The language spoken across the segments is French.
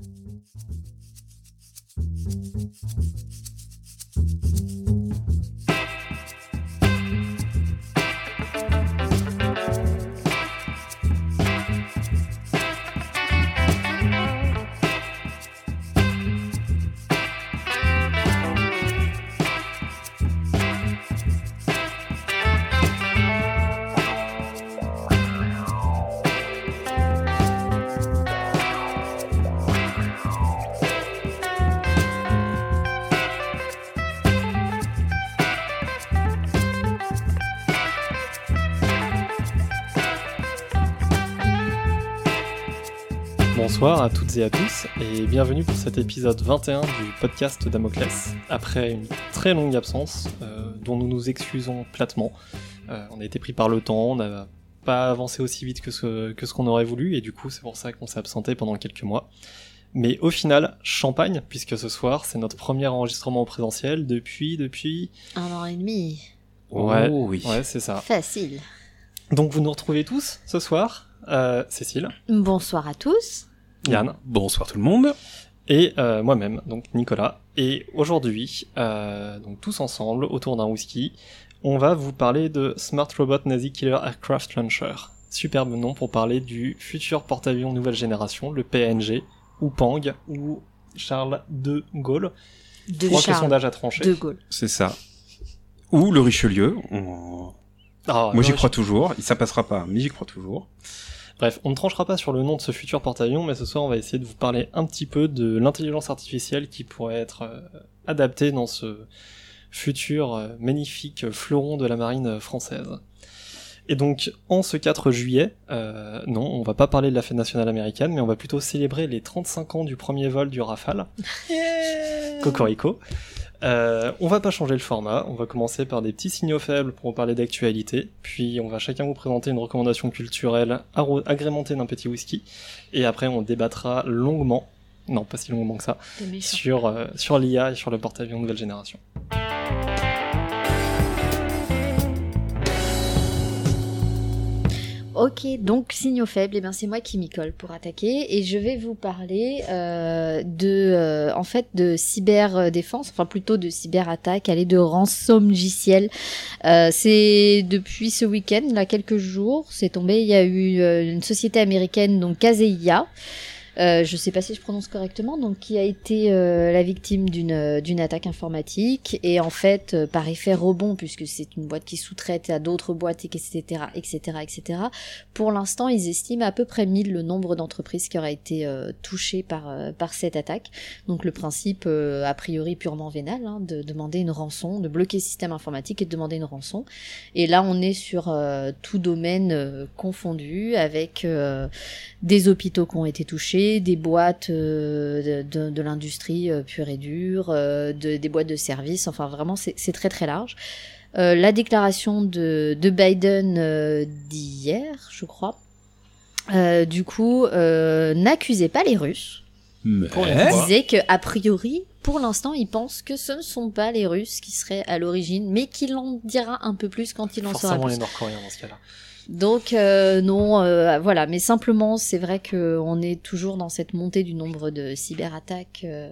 Thank you. Bonsoir à toutes et à tous et bienvenue pour cet épisode 21 du podcast Damoclès. Après une très longue absence euh, dont nous nous excusons platement, euh, on a été pris par le temps, on n'a pas avancé aussi vite que ce que ce qu'on aurait voulu et du coup c'est pour ça qu'on s'est absenté pendant quelques mois. Mais au final, champagne, puisque ce soir c'est notre premier enregistrement en présentiel depuis depuis Un an et demi. Ouais, Oh oui. ouais c'est ça. Facile. Donc vous nous retrouvez tous ce soir, euh, Cécile, Bonsoir à tous. Yann. Bonsoir tout le monde. et euh, moi-même, donc Nicolas. Et aujourd'hui, euh, donc tous ensemble, autour d'un whisky, on va vous parler de Smart Robot Nazi Killer Aircraft Launcher. Superbe nom pour parler du futur porte-avions nouvelle génération, le PNG, ou Pang, ou Charles de Gaulle. De Je crois que le Charles sondage a tranché. de Gaulle. C'est ça. Ou le Richelieu. on- Ah, Moi j'y crois toujours. Ça passera pas, mais j'y crois toujours. Bref, on ne tranchera pas sur le nom de ce futur porte-avions, mais ce soir on va essayer de vous parler un petit peu de l'intelligence artificielle qui pourrait être euh, adaptée dans ce futur euh, magnifique fleuron de la marine française. Et donc, en ce 4 juillet, euh, non, on va pas parler de la fête nationale américaine, mais on va plutôt célébrer les 35 ans du premier vol du Rafale. Cocorico. Euh, on va pas changer le format, on va commencer par des petits signaux faibles pour parler d'actualité, puis on va chacun vous présenter une recommandation culturelle agrémentée d'un petit whisky, et après on débattra longuement, non pas si longuement que ça, sur, euh, sur l'IA et sur le porte-avions nouvelle génération. Ok, donc signaux faibles, et ben c'est moi qui m'y colle pour attaquer et je vais vous parler euh, de, euh, en fait, de cyberdéfense, enfin plutôt de cyberattaque, aller de rançon logiciel. Euh, c'est depuis ce week-end, là quelques jours, c'est tombé. Il y a eu euh, une société américaine, donc Kaseya. Euh, je sais pas si je prononce correctement, donc qui a été euh, la victime d'une euh, d'une attaque informatique et en fait euh, par effet rebond puisque c'est une boîte qui sous-traite à d'autres boîtes etc etc etc. Pour l'instant, ils estiment à peu près 1000 le nombre d'entreprises qui auraient été touchées par par cette attaque. Donc le principe a priori purement vénal hein, de demander une rançon, de bloquer le système informatique et de demander une rançon. Et là, on est sur tout domaine confondu avec des hôpitaux qui ont été touchés, des boîtes euh, de, de, de l'industrie euh, pure et dure, euh, de, des boîtes de services, enfin vraiment c'est très très large. Euh, la déclaration de, de Biden euh, d'hier, je crois, euh, du coup, euh, n'accusait pas les Russes. Mais... Il fois. disait que a priori, pour l'instant, il pense que ce ne sont pas les Russes qui seraient à l'origine, mais qu'il en dira un peu plus quand il en Forcément plus. les Nord-Coréens dans ce cas-là. Donc euh, non, euh, voilà, mais simplement c'est vrai que on est toujours dans cette montée du nombre de cyberattaques euh,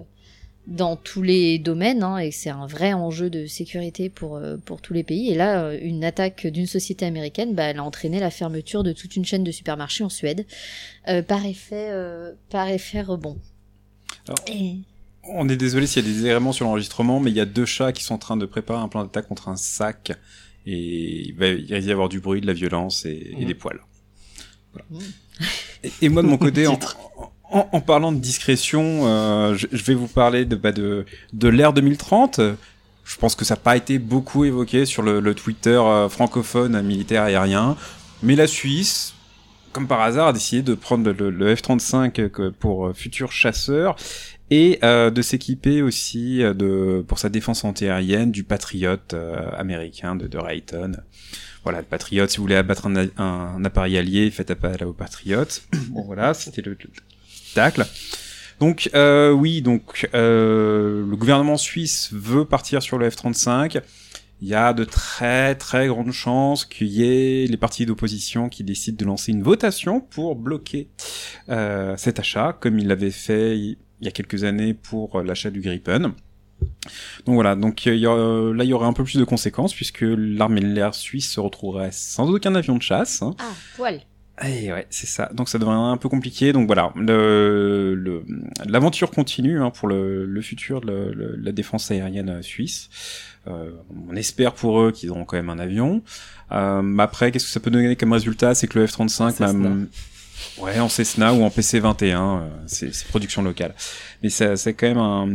dans tous les domaines, hein, et c'est un vrai enjeu de sécurité pour euh, pour tous les pays. Et là, une attaque d'une société américaine, bah, elle a entraîné la fermeture de toute une chaîne de supermarchés en Suède euh, par effet euh, par effet rebond. Alors, Et- On est désolé s'il y a des éléments sur l'enregistrement, mais il y a deux chats qui sont en train de préparer un plan d'attaque contre un sac. Et il va d'y avoir du bruit, de la violence et, et Mhm. des poils. Voilà. Mhm. Et, et moi de mon côté, en, Titre. en, en parlant de discrétion, euh, je, je vais vous parler de, bah, de, de l'ère 2030. Je pense que ça n'a pas été beaucoup évoqué sur le, le Twitter euh, francophone militaire aérien. Mais la Suisse, comme par hasard, a décidé de prendre le, le F-35 que- pour euh, futurs chasseurs et euh, de s'équiper aussi euh, de pour sa défense antiaérienne du Patriot euh, américain de, de Raytheon. Voilà, le Patriot, si vous voulez abattre un, a- un appareil allié, faites appel au Patriot. bon voilà, c'était le, le tacle. Donc euh, oui, donc euh, le gouvernement suisse veut partir sur le F-35 il y a de très très grandes chances qu'il y ait les partis d'opposition qui décident de lancer une votation pour bloquer euh, cet achat, comme il l'avait fait il y a quelques années pour l'achat du Gripen. Donc voilà, donc il y a- là il y aurait un peu plus de conséquences puisque l'armée de l'air suisse se retrouverait sans aucun avion de chasse. hein. Ah, poil. Et ouais, c'est ça. Donc ça devient un peu compliqué. Donc voilà, le- le- l'aventure continue hein, pour le, le futur de la défense aérienne euh, suisse. Euh, on espère pour eux qu'ils auront quand même un avion. Euh, après, qu'est-ce que ça peut donner comme résultat? C'est que le F-35, Cessna. même- ouais, en Cessna ou en PC-21, euh, c'est c'est production locale. Mais ça- c'est quand même un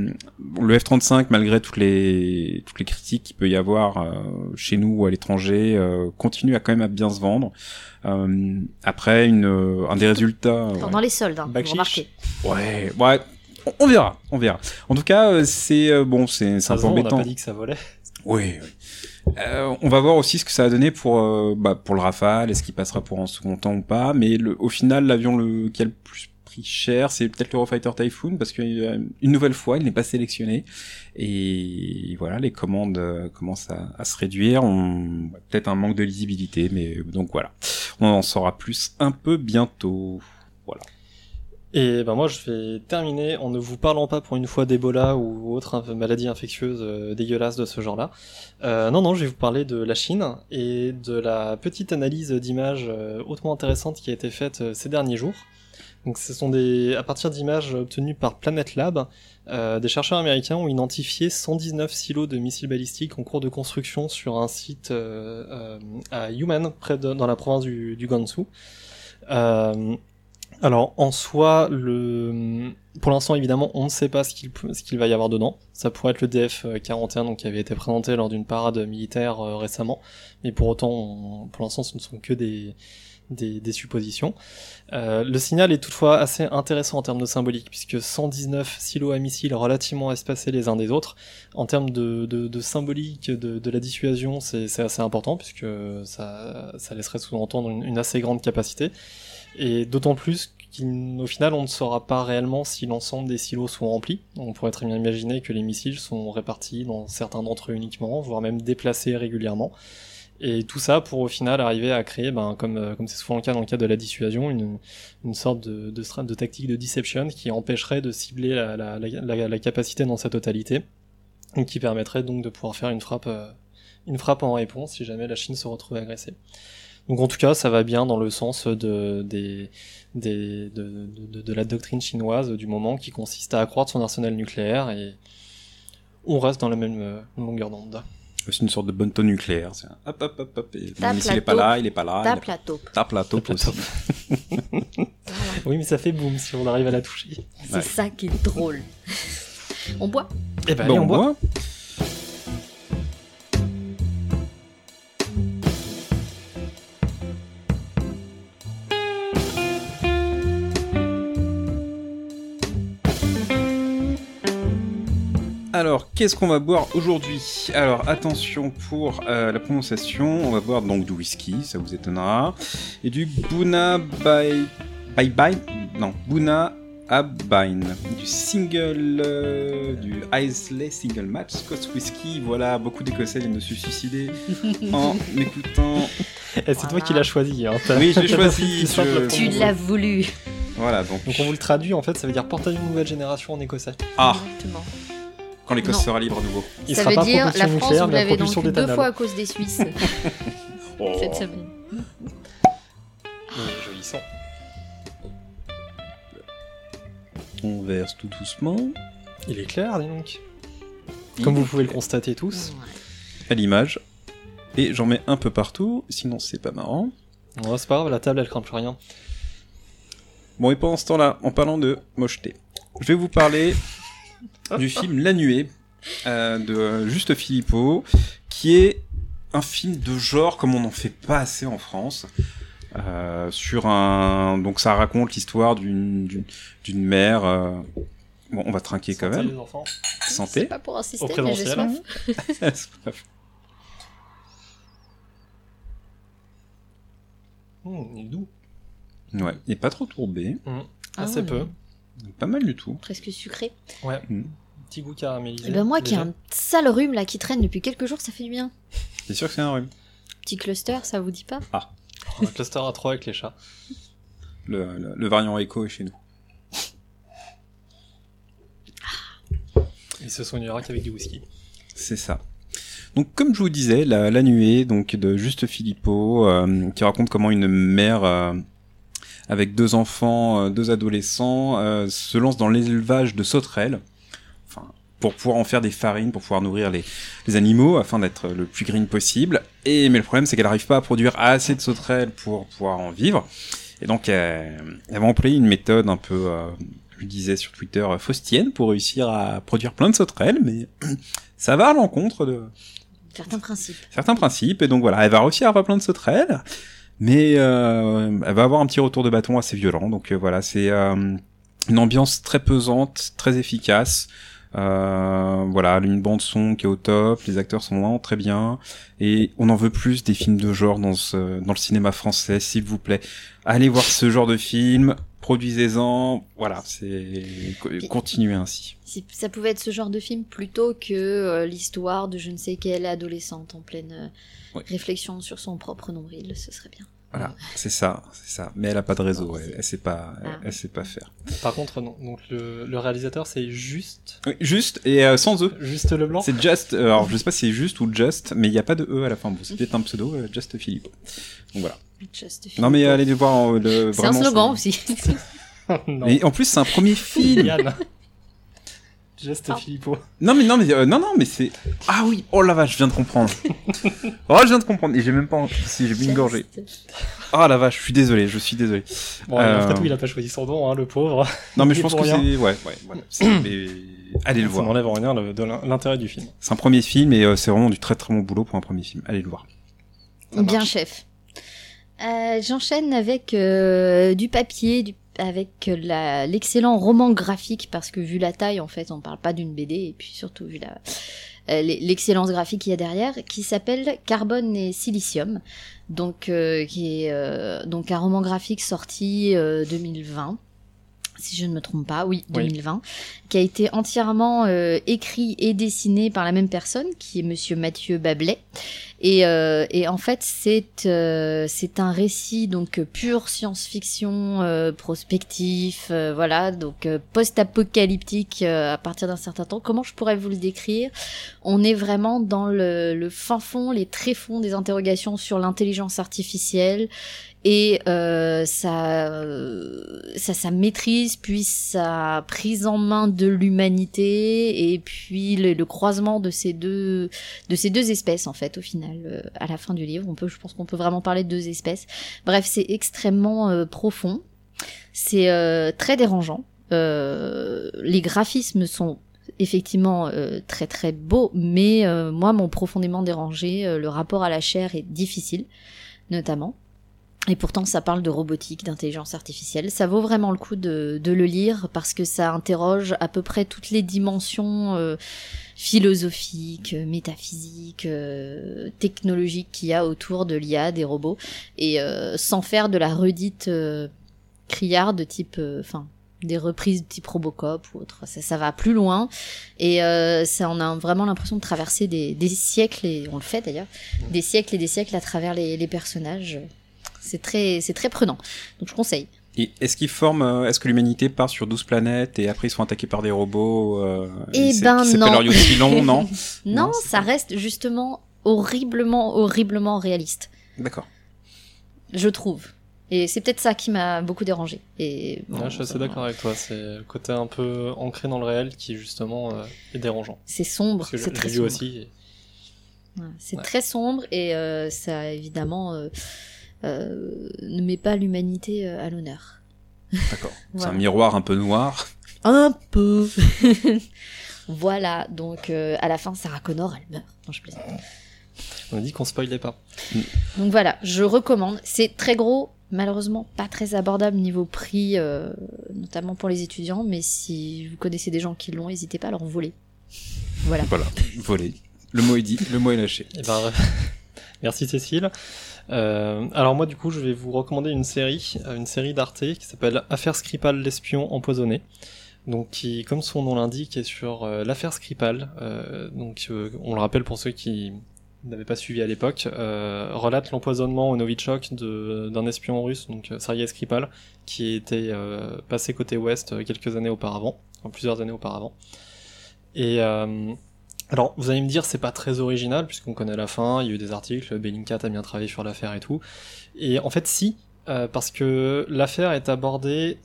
le F-35, malgré toutes les toutes les critiques qu'il peut y avoir euh, chez nous ou à l'étranger, euh, continue à quand même à bien se vendre. Euh, après, une, un des résultats. ouais. Pendant les soldes, hein, vous remarquez. Ouais, ouais. On, on verra, on verra. En tout cas, c'est bon, c'est un peu vend, on n'a embêtant. pas dit que ça volait. Oui, oui. Euh, on va voir aussi ce que ça a donné pour euh, bah, pour le Rafale, est-ce qu'il passera pour un second temps ou pas. Mais au final, l'avion le, qui a le plus pris cher, c'est peut-être l'Eurofighter Typhoon parce qu'une nouvelle fois, il n'est pas sélectionné. Et voilà, les commandes euh, commencent à, se réduire. On peut-être un manque de lisibilité, mais euh, donc voilà, on en saura plus un peu bientôt. Voilà. Et ben moi je vais terminer en ne vous parlant pas pour une fois d'Ebola ou autre maladie infectieuse euh, dégueulasse de ce genre-là. Euh, non non, je vais vous parler de la Chine et de la petite analyse d'images euh, hautement intéressante qui a été faite euh, ces derniers jours. Donc ce sont des à partir d'images obtenues par Planet Lab, euh, des chercheurs américains ont identifié 119 silos de missiles balistiques en cours de construction sur un site euh, à Yumen, près de, dans la province du, du Gansu. Euh, alors en soi, le... pour l'instant évidemment, on ne sait pas ce qu'il va y avoir dedans. Ça pourrait être le DF-41 donc qui avait été présenté lors d'une parade militaire euh, récemment, mais pour autant, pour l'instant, ce ne sont que des suppositions. Euh, le signal est toutefois assez intéressant en termes de symbolique, puisque 119 silos à missiles relativement espacés les uns des autres, en termes de, symbolique de, la dissuasion, c'est assez important, puisque ça, ça laisserait sous-entendre une assez grande capacité. Et d'autant plus qu'au final, on ne saura pas réellement si l'ensemble des silos sont remplis. On pourrait très bien imaginer que les missiles sont répartis dans certains d'entre eux uniquement, voire même déplacés régulièrement. Et tout ça pour au final arriver à créer, ben, comme euh, c'est souvent le cas dans le cadre de la dissuasion, une, une sorte de, de, tactique de deception qui empêcherait de cibler la, la- la capacité dans sa totalité, et qui permettrait donc de pouvoir faire une frappe, euh, une frappe en réponse si jamais la Chine se retrouve agressée. Donc en tout cas, ça va bien dans le sens de, des, des, de, de, de la doctrine chinoise du moment qui consiste à accroître son arsenal nucléaire et on reste dans la même euh, longueur d'onde. C'est une sorte de bonne nucléaire. c'est un Hop, hop, hop, hop. Et est pas là, il est pas là. il Tape la taupe. Tape la taupe aussi. Oui, mais ça fait boum si on arrive à la toucher. C'est Ouais. ça qui est drôle. On boit? Et ben, Bon, allez, on boit. boit. Qu'est-ce qu'on va boire aujourd'hui? Alors, attention pour euh, la prononciation, on va boire donc du whisky, ça vous étonnera, et du Buna Bye Bye Bye, non, Buna Abine, du single, euh, du Islay Single Match Scotch Whisky. Voilà, beaucoup d'Écossais viennent de se suicider en écoutant. Eh, c'est toi qui l'as choisi. Hein. Oui, pas choisi, je- Tu l'as voulu. Voilà, donc. Donc on vous le traduit, en fait, ça veut dire d'une nouvelle génération en écossais. Ah, Exactement. Quand l'Écosse sera libre à nouveau. Il ça sera veut pas dire la France, vous l'avez donc eu deux fois à cause des Suisses Oh. cette semaine. Est joli sang. On verse tout doucement. Il est clair, dis donc. Comme vous pouvez le constater tous. À l'image. Et j'en mets un peu partout, sinon c'est pas marrant. Ouais, c'est pas grave, la table elle craint plus rien. Bon, et pendant ce temps-là, en parlant de mocheté, je vais vous parler du film La Nuée euh, de Juste Philippot, qui est un film de genre comme on n'en fait pas assez en France. Euh, sur un donc ça raconte l'histoire d'une d'une- d'une mère euh, bon on va trinquer quand Santé, même les enfants. C'est santé pas pour insister, Au présentiel. Hum, il est doux. ouais et pas trop tourbé Hum, Ah Assez ouais. peu. Pas mal du tout Presque sucré. Ouais. petit goût caramélisé. Et ben moi qui ai un sale rhume là qui traîne depuis quelques jours, ça fait du bien. C'est sûr que c'est un rhume. Petit cluster, ça vous dit pas? Un cluster à 3 avec les chats. Le, le, le variant écho est chez nous. Il se soignera qu'avec du whisky. C'est ça. Donc, comme je vous disais, la, la nuée, donc de Juste Philippot, euh, qui raconte comment une mère euh, avec deux enfants, euh, deux adolescents, euh, se lance dans l'élevage de sauterelles, enfin, pour pouvoir en faire des farines, pour pouvoir nourrir les, les animaux, afin d'être le plus green possible. Et mais le problème, c'est qu'elle n'arrive pas à produire assez de sauterelles pour pouvoir en vivre. Et donc, elle, elle va employer une méthode un peu, euh, je disais sur Twitter, euh, faustienne, pour réussir à produire plein de sauterelles, mais ça va à l'encontre de Certains principes. certains principes. Et donc voilà, elle va réussir à avoir plein de sauterelles, mais euh, elle va avoir un petit retour de bâton assez violent. Donc euh, voilà, c'est euh, une ambiance très pesante, très efficace. Euh, voilà, une bande son qui est au top, les acteurs sont vraiment très bien, et on en veut plus des films de genre dans ce, dans le cinéma français, s'il vous plaît. Allez voir ce genre de film, produisez-en, voilà, c'est continuez ainsi. Si ça pouvait être ce genre de film plutôt que euh, l'histoire de je ne sais quelle adolescente en pleine euh, Ouais. réflexion sur son propre nombril, ce serait bien. Voilà, c'est ça, c'est ça. Mais elle a pas de réseau, elle, elle sait pas, elle, Ah. elle sait pas faire. Par contre, non. Donc le, le réalisateur, c'est juste, Oui, juste et euh, sans e. juste Leblanc. C'est just. euh, alors je sais pas si c'est juste ou just, mais il y a pas de e à la fin. Bon, c'est peut-être un pseudo, euh, Just Philippe. Donc voilà. Just Non mais Philippe. allez voir euh, le. C'est un slogan aussi. non. Et en plus c'est un premier film. Pardon. Philippot. non mais non mais euh, non non mais c'est. Ah oui. Oh la vache, je viens de comprendre. oh je viens de comprendre. Et j'ai même pas. Si j'ai bu une gorgée. Oh la vache, je suis désolé, je suis désolé. Bon, Euh, après tout, il a pas choisi son nom, hein, le pauvre. Non mais je pense que c'est. Ouais ouais voilà. Mais Allez le Ça voir. n'enlève en rien le- de l'in- l'intérêt du film. C'est un premier film et euh, c'est vraiment du très très bon boulot pour un premier film. Allez le voir. Ça Bien, marche. chef. Euh, J'enchaîne avec euh, du papier, du- avec la- l'excellent roman graphique, parce que vu la taille, en fait, on parle pas d'une BD, et puis surtout vu la euh, l'e- l'excellence graphique qu'il y a derrière, qui s'appelle Carbone et Silicium, donc euh, qui est euh, donc un roman graphique sorti euh, 2020. Si je ne me trompe pas, oui, Oui. 2020, qui a été entièrement euh, écrit et dessiné par la même personne, qui est Monsieur Mathieu Bablet, et, euh, et en fait, c'est euh, c'est un récit donc pure science-fiction, prospectif, voilà, donc post-apocalyptique à partir d'un certain temps. Comment je pourrais vous le décrire? On est vraiment dans le, le fin fond, les tréfonds des interrogations sur l'intelligence artificielle et euh, sa, sa, sa maîtrise, puis sa prise en main de l'humanité, et puis le, le croisement de ces deux de ces deux espèces en fait au final euh, à la fin du livre. On peut je pense qu'on peut vraiment parler de deux espèces. Bref c'est extrêmement euh, profond. C'est euh, très dérangeant. Euh, les graphismes sont effectivement euh, très très beaux mais euh, moi m'ont profondément dérangé Euh, le rapport à la chair est difficile notamment et pourtant, ça parle de robotique, d'intelligence artificielle. Ça vaut vraiment le coup de, de le lire parce que ça interroge à peu près toutes les dimensions euh, philosophiques, euh, métaphysiques, euh, technologiques qu'il y a autour de l'IA, des robots, et euh, sans faire de la redite euh, criarde de type, euh, enfin, des reprises de type Robocop ou autre. Ça, ça va plus loin et euh, ça, on a vraiment l'impression de traverser des, des siècles et on le fait d'ailleurs, des siècles et des siècles à travers les, les personnages. C'est très, c'est très prenant. Donc je conseille. Et est-ce qu'ils forment, euh, est-ce que l'humanité part sur 12 planètes et après ils sont attaqués par des robots euh, Eh c'est- ben qui non. Oriocylon, non Non, Non, ça pas- reste justement horriblement, horriblement réaliste. D'accord. Je trouve. Et c'est peut-être ça qui m'a beaucoup dérangé. Et bon, Ouais, je suis assez d'accord avec toi. C'est le côté un peu ancré dans le réel qui justement euh, est dérangeant. C'est sombre, c'est très sombre. aussi. et- Ouais, c'est Ouais. très sombre et euh, ça évidemment euh, ne met pas l'humanité euh, à l'honneur. D'accord. C'est Voilà. un miroir un peu noir. Un peu. voilà, donc euh, à la fin, Sarah Connor, elle meurt. Non, je plaisante. On a dit qu'on spoilait pas. Donc voilà, je recommande. C'est très gros, malheureusement pas très abordable niveau prix, euh, notamment pour les étudiants, mais si vous connaissez des gens qui l'ont, n'hésitez pas à leur voler. Voilà. Voilà. Volé. Le mot est dit, le mot est lâché. Eh ben, merci Cécile. Euh, alors moi du coup je vais vous recommander une série, euh, une série d'Arte qui s'appelle Affaire Skripal l'espion empoisonné. donc qui, comme son nom l'indique, est sur l'affaire Skripal. donc, on le rappelle pour ceux qui n'avaient pas suivi à l'époque, relate l'empoisonnement au Novichok d'un espion russe, donc Sergei Skripal, qui était passé côté ouest quelques années auparavant, enfin, plusieurs années auparavant. Et alors, vous allez me dire, c'est pas très original, puisqu'on connaît la fin, il y a eu des articles, Bellingcat a bien travaillé sur l'affaire et tout. Et en fait, si, euh, parce que l'affaire est abordée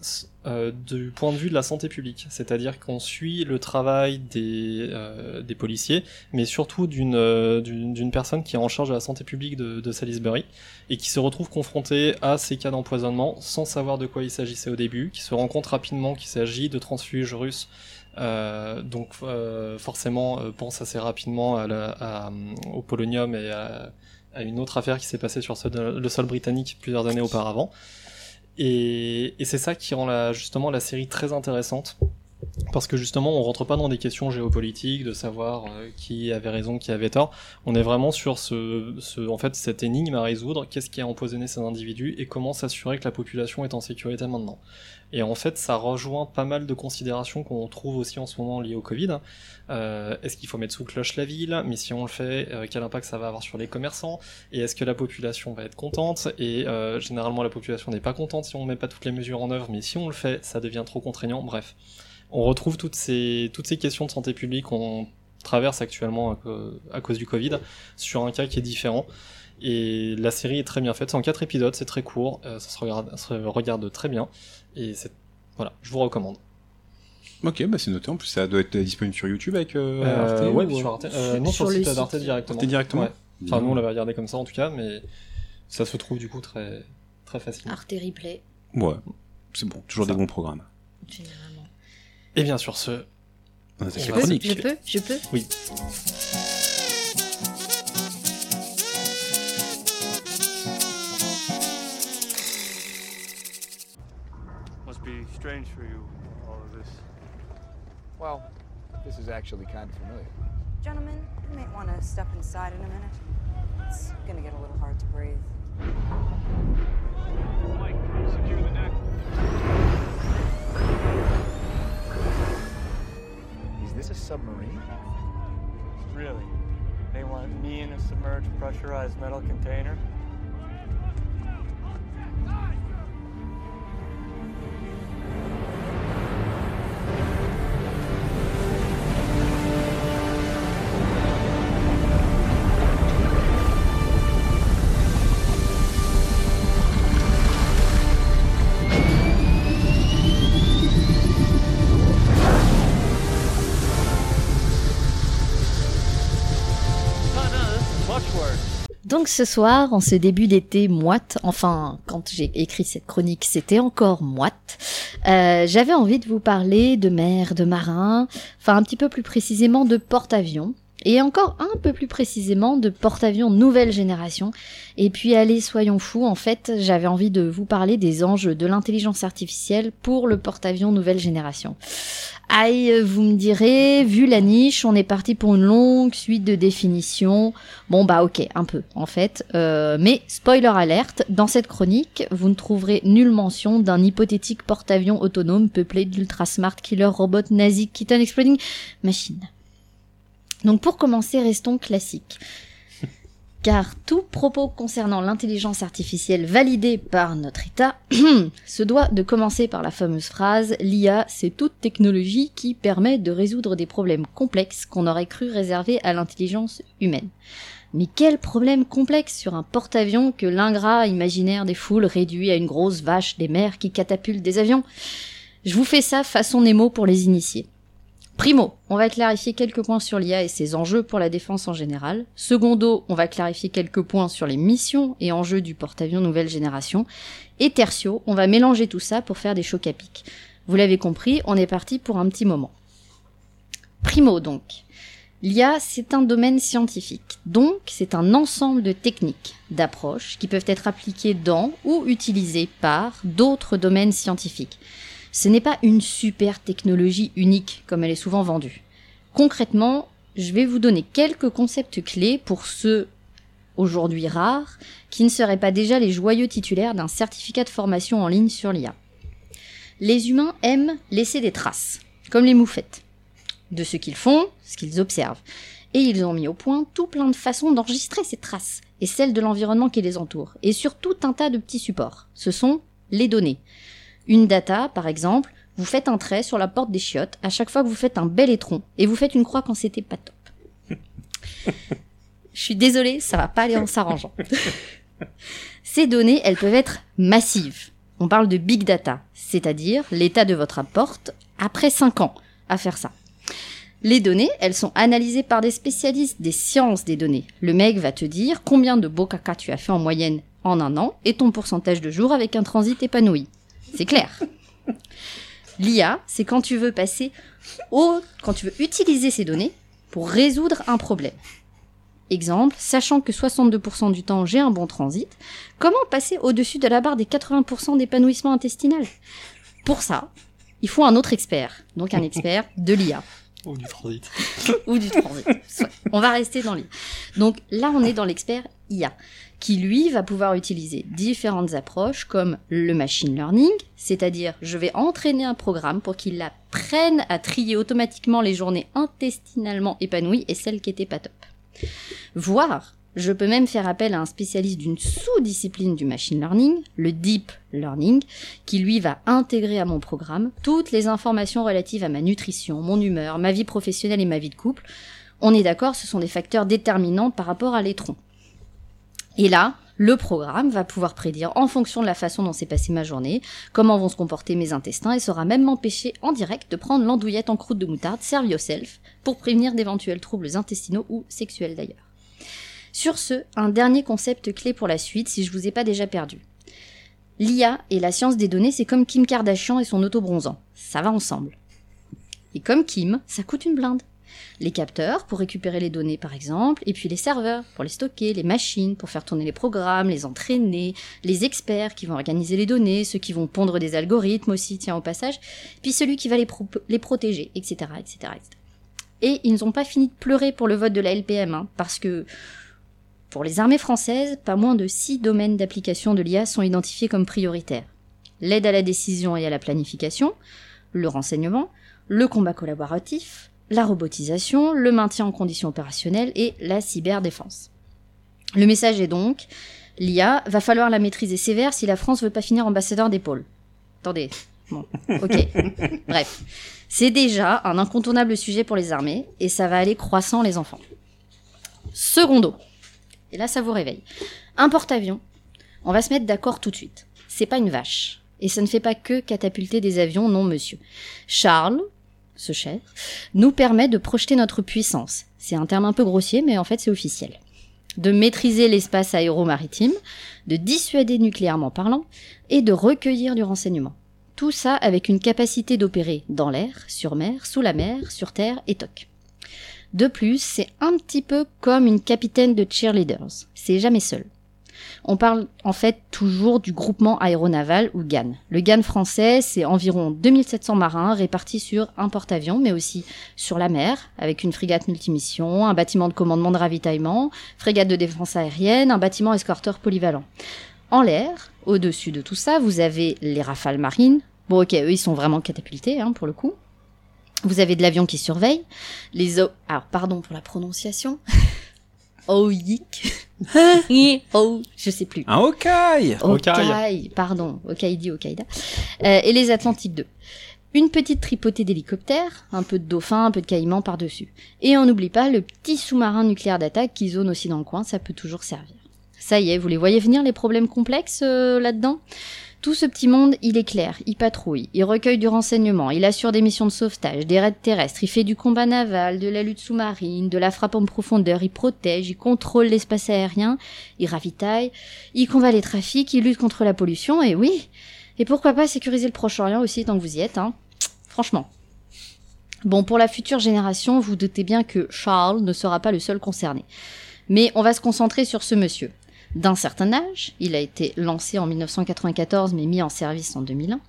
euh, du point de vue de la santé publique, c'est-à-dire qu'on suit le travail des, euh, policiers, mais surtout d'une d'une personne qui est en charge de la santé publique de, de Salisbury, et qui se retrouve confrontée à ces cas d'empoisonnement sans savoir de quoi il s'agissait au début, qui se rend compte rapidement qu'il s'agit de transfuges russes euh, donc euh, forcément euh, pense assez rapidement au polonium et à, une autre affaire qui s'est passée sur le sol britannique plusieurs années auparavant. Et, c'est ça qui rend justement la série très intéressante. Parce que justement on rentre pas dans des questions géopolitiques de savoir qui avait raison qui avait tort. On est vraiment sur ce en fait cette énigme à résoudre. Qu'est-ce qui a empoisonné ces individus et comment s'assurer que la population est en sécurité maintenant? Et en fait ça rejoint pas mal de considérations qu'on trouve aussi en ce moment liées au Covid. Euh, est-ce qu'il faut mettre sous cloche la ville? Mais si on le fait euh, quel impact ça va avoir sur les commerçants? Et est-ce que la population va être contente? Et généralement la population n'est pas contente si on met pas toutes les mesures en œuvre mais si on le fait ça devient trop contraignant. Bref on retrouve toutes ces, toutes ces questions de santé publique qu'on traverse actuellement à, cause du Covid sur un cas qui est différent. Et la série est très bien faite, c'est en 4 épisodes, c'est très court, euh, ça, se regarde très bien, et c'est voilà, je vous recommande. Ok, bah c'est noté. En plus, ça doit être disponible sur YouTube avec euh, Arte. Ouais, sur Arte. Euh, non, sur, le site d'Arte directement. directement. Enfin, nous on l'avait regardé comme ça en tout cas, mais ça se trouve du coup très très facilement. Arte Replay. Ouais, c'est bon, toujours des bons programmes. Et bien sur ce, on je, peux, je peux, je peux? Oui. Strange for you, all of this. Well, this is actually kind of familiar. Gentlemen, you might want to step inside in a minute. It's gonna get a little hard to breathe. Mike, secure the neck. Is this a submarine? Really? They want me in a submerged pressurized metal container? Ce soir, en ce début d'été moite, enfin quand j'ai écrit cette chronique, c'était encore moite, euh, j'avais envie de vous parler de mer, de marin, enfin un petit peu plus précisément de porte-avions, et encore un peu plus précisément de porte-avions nouvelle génération. Et puis allez, soyons fous, en fait, j'avais envie de vous parler des enjeux de l'intelligence artificielle pour le porte-avions nouvelle génération. Aïe, vous me direz, vu la niche, on est parti pour une longue suite de définitions. Bon bah ok, un peu en fait. Euh, mais spoiler alerte, dans cette chronique, vous ne trouverez nulle mention d'un hypothétique porte-avions autonome peuplé d'ultra smart killer robot nazi kitten exploding machine. Donc pour commencer, restons classiques car tout propos concernant l'intelligence artificielle validé par notre État se doit de commencer par la fameuse phrase L'IA, c'est toute technologie qui permet de résoudre des problèmes complexes qu'on aurait cru réservés à l'intelligence humaine. Mais quel problème complexe sur un porte-avions que l'ingrat imaginaire des foules réduit à une grosse vache des mers qui catapulte des avions? Je vous fais ça façon Nemo pour les initiés. Primo, on va clarifier quelques points sur l'IA et ses enjeux pour la défense en général. Secondo, on va clarifier quelques points sur les missions et enjeux du porte-avions nouvelle génération. Et tertio, on va mélanger tout ça pour faire des chocs à pic. Vous l'avez compris, on est parti pour un petit moment. Primo donc. L'IA, c'est un domaine scientifique, donc c'est un ensemble de techniques, d'approches qui peuvent être appliquées dans ou utilisées par d'autres domaines scientifiques. Ce n'est pas une super technologie unique comme elle est souvent vendue. Concrètement, je vais vous donner quelques concepts clés pour ceux aujourd'hui rares qui ne seraient pas déjà les joyeux titulaires d'un certificat de formation en ligne sur l'IA. Les humains aiment laisser des traces. comme les moufettes, de ce qu'ils font, ce qu'ils observent. Et ils ont mis au point tout plein de façons d'enregistrer ces traces et celles de l'environnement qui les entoure, et sur tout un tas de petits supports. Ce sont les données. Une data, par exemple, vous faites un trait sur la porte des chiottes à chaque fois que vous faites un bel étron, et vous faites une croix quand c'était pas top. Je suis désolée, ça va pas aller en s'arrangeant. Ces données, elles peuvent être massives. On parle de big data, c'est-à-dire l'état de votre apporte après 5 ans à faire ça. Les données, elles sont analysées par des spécialistes des sciences des données. Le mec va te dire combien de beaux caca tu as fait en moyenne en un an et ton pourcentage de jours avec un transit épanoui. C'est clair. L'IA, c'est quand tu veux passer au, quand tu veux utiliser ces données pour résoudre un problème. Exemple, sachant que 62% du temps j'ai un bon transit, comment passer au-dessus de la barre des 80% d'épanouissement intestinal? Pour ça, il faut un autre expert, donc un expert de l'IA. Ou du transit. ou du transit. On va rester dans l'IA. Donc là, on est dans l'expert IA, qui lui va pouvoir utiliser différentes approches comme le machine learning, c'est-à-dire je vais entraîner un programme pour qu'il apprenne à trier automatiquement les journées intestinalement épanouies et celles qui étaient pas top. Voire, je peux même faire appel à un spécialiste d'une sous-discipline du machine learning, le deep learning, qui lui va intégrer à mon programme toutes les informations relatives à ma nutrition, mon humeur, ma vie professionnelle et ma vie de couple. On est d'accord, ce sont des facteurs déterminants par rapport à l'étron. Et là, le programme va pouvoir prédire en fonction de la façon dont s'est passée ma journée, comment vont se comporter mes intestins et saura même m'empêcher en direct de prendre l'andouillette en croûte de moutarde, serve yourself, pour prévenir d'éventuels troubles intestinaux ou sexuels d'ailleurs. Sur ce, un dernier concept clé pour la suite si je vous ai pas déjà perdu. L'IA et la science des données, c'est comme Kim Kardashian et son auto-bronzant. Ça va ensemble. Et comme Kim, ça coûte une blinde. Les capteurs pour récupérer les données par exemple, et puis les serveurs pour les stocker, les machines pour faire tourner les programmes, les entraîner, les experts qui vont organiser les données, ceux qui vont pondre des algorithmes aussi, tiens au passage, puis celui qui va les, pro les protéger, etc., etc., etc. Et ils n'ont pas fini de pleurer pour le vote de la LPM, hein, parce que pour les armées françaises, pas moins de six domaines d'application de l'IA sont identifiés comme prioritaires. L'aide à la décision et à la planification, le renseignement, le combat collaboratif, la robotisation, le maintien en conditions opérationnelles et la cyberdéfense. Le message est donc, l'IA va falloir la maîtriser sévère si la France veut pas finir ambassadeur des pôles. Attendez. Bon, ok. Bref. C'est déjà un incontournable sujet pour les armées et ça va aller croissant les enfants. Secondo. Et là, ça vous réveille. Un porte-avions. On va se mettre d'accord tout de suite. C'est pas une vache. Et ça ne fait pas que catapulter des avions, non monsieur. Charles, ce cher, nous permet de projeter notre puissance. C'est un terme un peu grossier, mais en fait c'est officiel. De maîtriser l'espace aéromaritime, de dissuader nucléairement parlant, et de recueillir du renseignement. Tout ça avec une capacité d'opérer dans l'air, sur mer, sous la mer, sur terre et toc. De plus, c'est un petit peu comme une capitaine de cheerleaders. C'est jamais seul. On parle en fait toujours du groupement aéronaval ou GAN. Le GAN français, c'est environ 2700 marins répartis sur un porte-avions, mais aussi sur la mer, avec une frégate multimission, un bâtiment de commandement de ravitaillement, frégate de défense aérienne, un bâtiment escorteur polyvalent. En l'air, au-dessus de tout ça, vous avez les rafales marines. Bon, ok, eux, ils sont vraiment catapultés, hein, pour le coup. Vous avez de l'avion qui surveille. Les o... Alors, pardon pour la prononciation. Oik. oh, je sais plus. Un Hawkeye Hawkeye, pardon, Hawkeye Hawkeye. Euh, et les Atlantiques 2. Une petite tripotée d'hélicoptères, un peu de dauphins, un peu de caïmans par-dessus. Et on n'oublie pas le petit sous-marin nucléaire d'attaque qui zone aussi dans le coin, ça peut toujours servir. Ça y est, vous les voyez venir les problèmes complexes euh, là-dedans? Tout ce petit monde, il est clair, il patrouille, il recueille du renseignement, il assure des missions de sauvetage, des raids terrestres, il fait du combat naval, de la lutte sous-marine, de la frappe en profondeur, il protège, il contrôle l'espace aérien, il ravitaille, il combat les trafics, il lutte contre la pollution, et oui, et pourquoi pas sécuriser le Proche-Orient aussi tant que vous y êtes, hein Franchement. Bon, pour la future génération, vous doutez bien que Charles ne sera pas le seul concerné. Mais on va se concentrer sur ce monsieur d'un certain âge, il a été lancé en 1994 mais mis en service en 2001,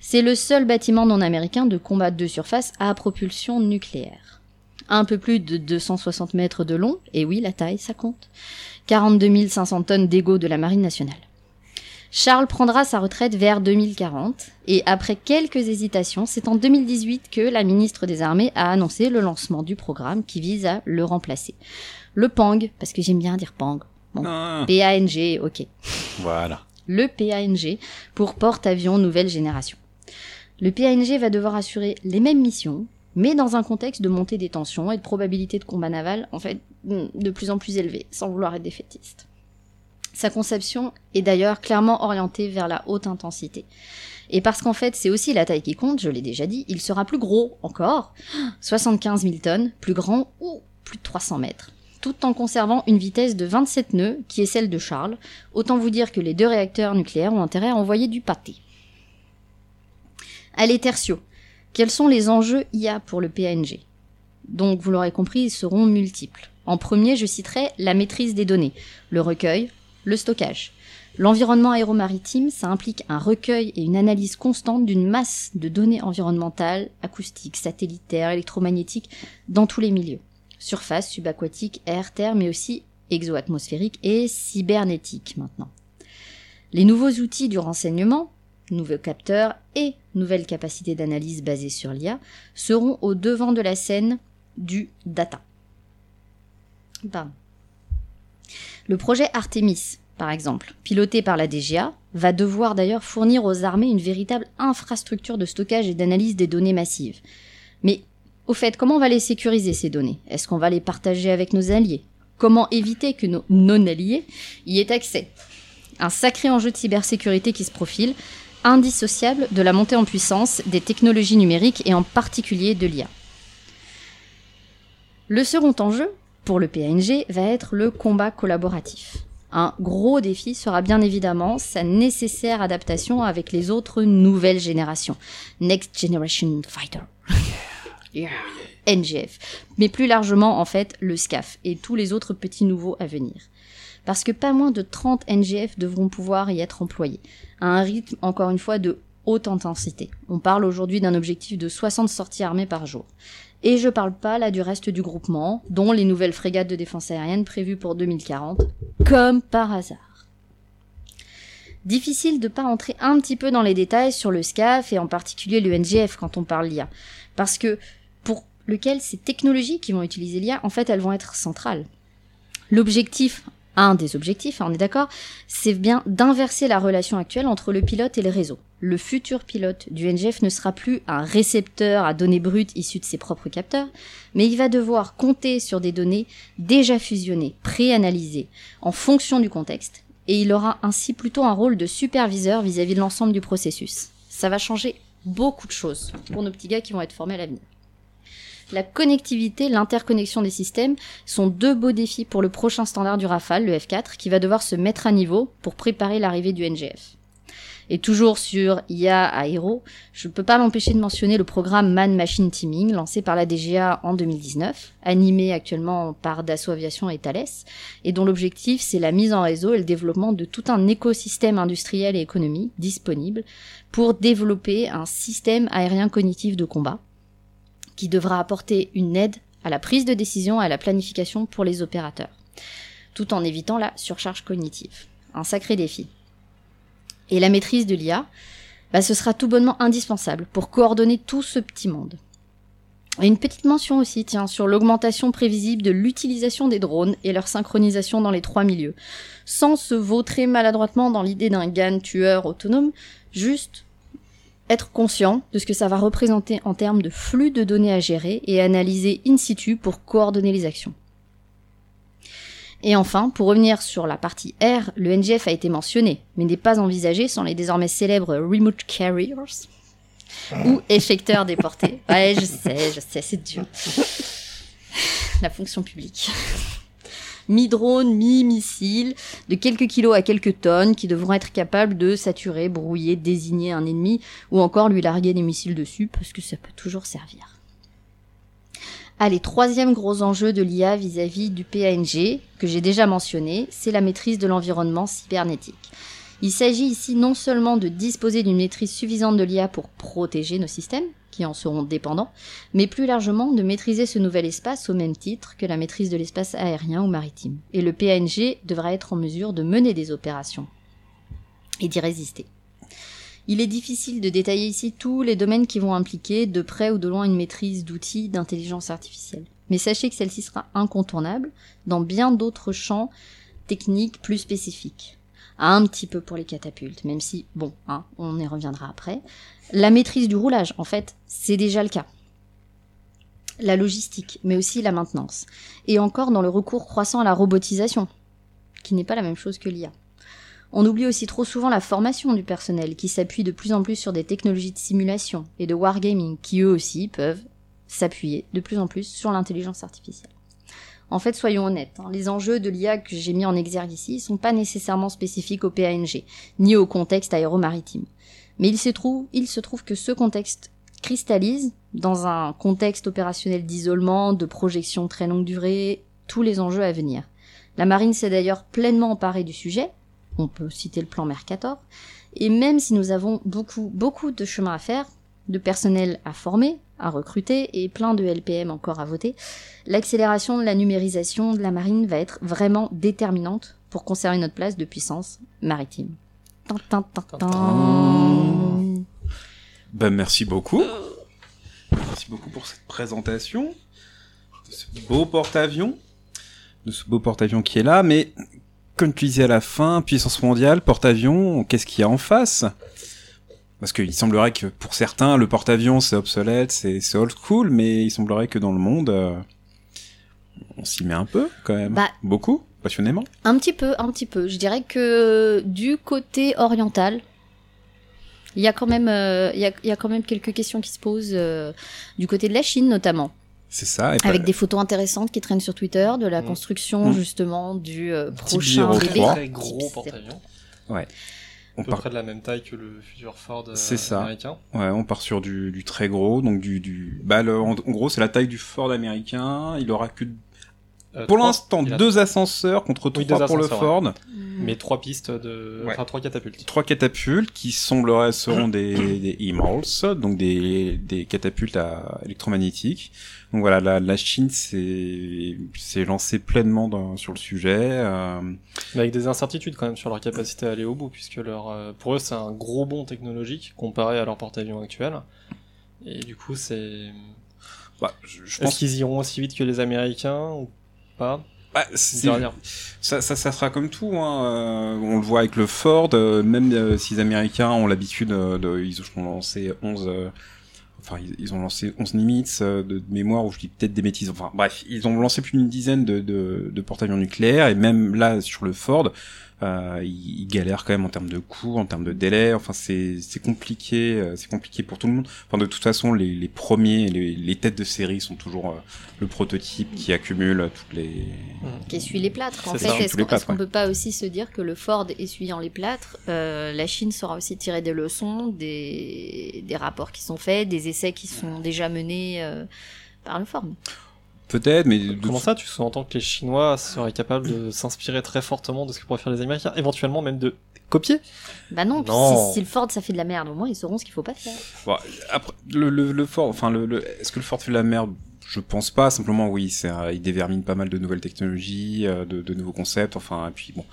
c'est le seul bâtiment non américain de combat de surface à propulsion nucléaire. Un peu plus de 260 mètres de long, et oui, la taille, ça compte. 42 500 tonnes d'ego de la Marine nationale. Charles prendra sa retraite vers 2040 et après quelques hésitations, c'est en 2018 que la ministre des Armées a annoncé le lancement du programme qui vise à le remplacer. Le PANG, parce que j'aime bien dire PANG. Bon, Ah, PANG, ok. voilà. Le PANG pour porte-avions nouvelle génération. Le PANG va devoir assurer les mêmes missions, mais dans un contexte de montée des tensions et de probabilité de combat naval, en fait, de plus en plus élevée, sans vouloir être défaitiste. Sa conception est d'ailleurs clairement orientée vers la haute intensité. Et parce qu'en fait, c'est aussi la taille qui compte, je l'ai déjà dit, il sera plus gros encore, 75 000 tonnes, plus grand ou plus de 300 mètres, tout en conservant une vitesse de 27 nœuds, qui est celle de Charles. Autant vous dire que les deux réacteurs nucléaires ont intérêt à envoyer du pâté. Allez, Tertio. Quels sont les enjeux IA pour le PNG Donc, vous l'aurez compris, ils seront multiples. En premier, je citerai la maîtrise des données, le recueil, le stockage. L'environnement aéromaritime, ça implique un recueil et une analyse constante d'une masse de données environnementales, acoustiques, satellitaires, électromagnétiques, dans tous les milieux. Surface, subaquatique, air, terre, mais aussi exo-atmosphérique et cybernétique maintenant. Les nouveaux outils du renseignement, nouveaux capteurs et nouvelles capacités d'analyse basées sur l'IA seront au devant de la scène du data. Le projet Artemis, par exemple, piloté par la DGA, va devoir d'ailleurs fournir aux armées une véritable infrastructure de stockage et d'analyse des données massives. Mais au fait, comment on va les sécuriser ces données? Est-ce qu'on va les partager avec nos alliés? Comment éviter que nos non-alliés y aient accès? Un sacré enjeu de cybersécurité qui se profile, indissociable de la montée en puissance des technologies numériques et en particulier de l'IA. Le second enjeu, pour le PNG, va être le combat collaboratif. Un gros défi sera bien évidemment sa nécessaire adaptation avec les autres nouvelles générations. Next Generation Fighter. NGF. Mais plus largement, en fait, le SCAF et tous les autres petits nouveaux à venir. Parce que pas moins de 30 NGF devront pouvoir y être employés, à un rythme, encore une fois, de haute intensité. On parle aujourd'hui d'un objectif de 60 sorties armées par jour. Et je parle pas là du reste du groupement, dont les nouvelles frégates de défense aérienne prévues pour 2040, comme par hasard. Difficile de pas entrer un petit peu dans les détails sur le SCAF et en particulier le NGF quand on parle l'IA. Parce que pour lequel ces technologies qui vont utiliser l'IA, en fait, elles vont être centrales. L'objectif, un des objectifs, hein, on est d'accord, c'est bien d'inverser la relation actuelle entre le pilote et le réseau. Le futur pilote du NGF ne sera plus un récepteur à données brutes issues de ses propres capteurs, mais il va devoir compter sur des données déjà fusionnées, préanalysées, en fonction du contexte, et il aura ainsi plutôt un rôle de superviseur vis-à-vis de l'ensemble du processus. Ça va changer beaucoup de choses pour nos petits gars qui vont être formés à l'avenir. La connectivité, l'interconnexion des systèmes sont deux beaux défis pour le prochain standard du Rafale, le F4, qui va devoir se mettre à niveau pour préparer l'arrivée du NGF. Et toujours sur IA Aéro, je ne peux pas m'empêcher de mentionner le programme Man Machine Teaming lancé par la DGA en 2019, animé actuellement par Dassault Aviation et Thales, et dont l'objectif c'est la mise en réseau et le développement de tout un écosystème industriel et économique disponible pour développer un système aérien cognitif de combat qui devra apporter une aide à la prise de décision et à la planification pour les opérateurs, tout en évitant la surcharge cognitive. Un sacré défi. Et la maîtrise de l'IA, bah, ce sera tout bonnement indispensable pour coordonner tout ce petit monde. Et une petite mention aussi, tiens, sur l'augmentation prévisible de l'utilisation des drones et leur synchronisation dans les trois milieux. Sans se vautrer maladroitement dans l'idée d'un GAN tueur autonome, juste être conscient de ce que ça va représenter en termes de flux de données à gérer et analyser in situ pour coordonner les actions. Et enfin, pour revenir sur la partie R, le NGF a été mentionné, mais n'est pas envisagé sans les désormais célèbres Remote Carriers ou effecteurs déportés. Ouais, je sais, je sais, c'est dur. La fonction publique. Mi-drone, mi-missile, de quelques kilos à quelques tonnes, qui devront être capables de saturer, brouiller, désigner un ennemi, ou encore lui larguer des missiles dessus, parce que ça peut toujours servir. Allez, troisième gros enjeu de l'IA vis-à-vis du PNG, que j'ai déjà mentionné, c'est la maîtrise de l'environnement cybernétique. Il s'agit ici non seulement de disposer d'une maîtrise suffisante de l'IA pour protéger nos systèmes, qui en seront dépendants, mais plus largement de maîtriser ce nouvel espace au même titre que la maîtrise de l'espace aérien ou maritime. Et le PNG devra être en mesure de mener des opérations. et d'y résister. Il est difficile de détailler ici tous les domaines qui vont impliquer de près ou de loin une maîtrise d'outils d'intelligence artificielle. Mais sachez que celle-ci sera incontournable dans bien d'autres champs techniques plus spécifiques. Un petit peu pour les catapultes, même si, bon, hein, on y reviendra après. La maîtrise du roulage, en fait, c'est déjà le cas. La logistique, mais aussi la maintenance. Et encore dans le recours croissant à la robotisation, qui n'est pas la même chose que l'IA. On oublie aussi trop souvent la formation du personnel, qui s'appuie de plus en plus sur des technologies de simulation et de wargaming, qui eux aussi peuvent s'appuyer de plus en plus sur l'intelligence artificielle. En fait, soyons honnêtes, hein, les enjeux de l'IA que j'ai mis en exergue ici sont pas nécessairement spécifiques au PANG, ni au contexte aéromaritime. Mais il se trouve, il se trouve que ce contexte cristallise, dans un contexte opérationnel d'isolement, de projection très longue durée, tous les enjeux à venir. La marine s'est d'ailleurs pleinement emparée du sujet, on peut citer le plan Mercator, et même si nous avons beaucoup, beaucoup de chemin à faire, de personnel à former, à recruter et plein de LPM encore à voter, l'accélération de la numérisation de la marine va être vraiment déterminante pour conserver notre place de puissance maritime. Ben, merci beaucoup. Merci beaucoup pour cette présentation de ce beau porte-avions, de ce beau porte-avions qui est là. Mais comme tu disais à la fin, puissance mondiale, porte-avions, qu'est-ce qu'il y a en face? Parce qu'il semblerait que pour certains, le porte-avions c'est obsolète, c'est old school, mais il semblerait que dans le monde, euh, on s'y met un peu quand même, Bah- beaucoup, passionnément. Un petit peu, un petit peu. Je dirais que du côté oriental, il y a quand même, euh, il y, a, il y a quand même quelques questions qui se posent euh, du côté de la Chine notamment, C'est ça. Et avec pas- des photos intéressantes qui traînent sur Twitter de la Mm. construction Mm. justement du euh, prochain 03. bébé. Très gros porte-avions. On À peu part près de la même taille que le futur Ford euh, C'est ça. américain. Ouais, on part sur du, du très gros, donc du, du, bah, le- en, en gros, c'est la taille du Ford américain. Il aura que, Euh, pour l'instant, a- deux ascenseurs contre Oui, trois pour le Ford. Mm. Mais trois pistes de, Ouais. enfin trois catapultes. Trois catapultes qui semblerait seront des, des donc des, des catapultes à électromagnétiques. Donc voilà, la, la Chine s'est lancée pleinement dans, sur le sujet. euh, Mais avec des incertitudes quand même sur leur capacité à aller au bout, puisque leur, euh, pour eux c'est un gros bond technologique comparé à leur porte-avions actuel. Et du coup, c'est. bah, je, je Est-ce pense qu'ils iront aussi vite que les Américains ou pas? Bah. Ça, ça, ça sera comme tout. Hein. euh, on le voit avec le Ford. euh, même euh, si les Américains ont l'habitude euh, de, ils ont lancé 11. Enfin, ils, ont lancé 11 limites euh, de, mémoire, ou je dis peut-être des bêtises. Enfin, bref, ils ont lancé plus d'une dizaine de, de, de porte-avions nucléaires, et même là, sur le Ford, euh, ils, ils galèrent quand même en termes de coûts, en termes de délai. Enfin, c'est compliqué, euh, c'est compliqué pour tout le monde. Enfin, de toute façon, les, les premiers, les, les têtes de série sont toujours euh, le prototype qui accumule toutes les, qui essuie les plâtres. En fait, est-ce qu'on plâtres, est-ce qu'on ouais. peut pas aussi se dire que le Ford essuyant les plâtres, euh, la Chine saura aussi tirer des leçons, des, des rapports qui sont faits, des essais qui sont déjà menés euh, par le Ford? Peut-être, mais de Comment ça, tu sous-entends que les Chinois seraient capables de s'inspirer très fortement de ce que pourraient faire les Américains, éventuellement même de copier? Bah non, puis Non. Si, si le Ford ça fait de la merde, au moins ils sauront ce qu'il faut pas faire. Bon, après, le, le, le Ford, enfin, le, le- est-ce que le Ford fait de la merde? Je pense pas. Simplement, oui, c'est, il dévermine pas mal de nouvelles technologies, euh, de, de nouveaux concepts. Enfin, et puis bon,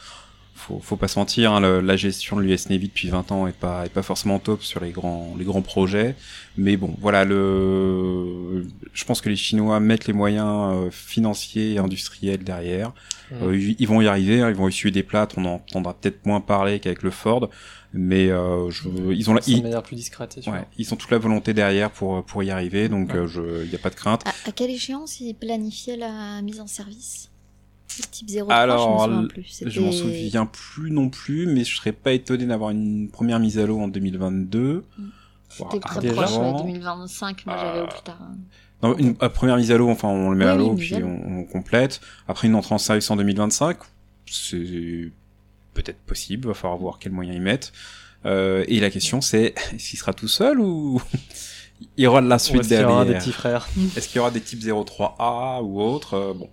faut, faut pas se mentir. hein, le- la gestion de l'US Navy depuis 20 ans est pas, est pas forcément top sur les grands, les grands projets. Mais bon, voilà, le, je pense que les Chinois mettent les moyens euh, financiers et industriels derrière. Mhm. Euh, ils, ils vont y arriver. hein, ils vont essuyer des plâtres. On en entendra peut-être moins parler qu'avec le Ford. Mais euh, je, ils ont la, ils- de manière plus discrète, c'est sûr. Ouais, ils ont toute la volonté derrière pour pour y arriver, donc Ouais. euh, je, y a pas de crainte. À, à quelle échéance ils planifiaient la mise en service? Type 03, Alors, je me souviens plus. Je m'en souviens plus non plus, mais je serais pas étonné d'avoir une première mise à l'eau en 2022. voire C'était très proche, ouais, avant. 2025, moi j'avais au plus tard. hein. Non, une euh, première mise à l'eau, enfin on le met Oui, à oui, l'eau une puis on, on complète. Après une entrée en service en 2025, c'est peut-être possible. Va falloir voir quels moyens ils mettent. Euh, et la question c'est est-ce qu'il sera tout seul ou il y aura de la suite est-ce qu'il y aura des derrière petits frères Est-ce qu'il y aura des types 03A ou autres Euh, Bon,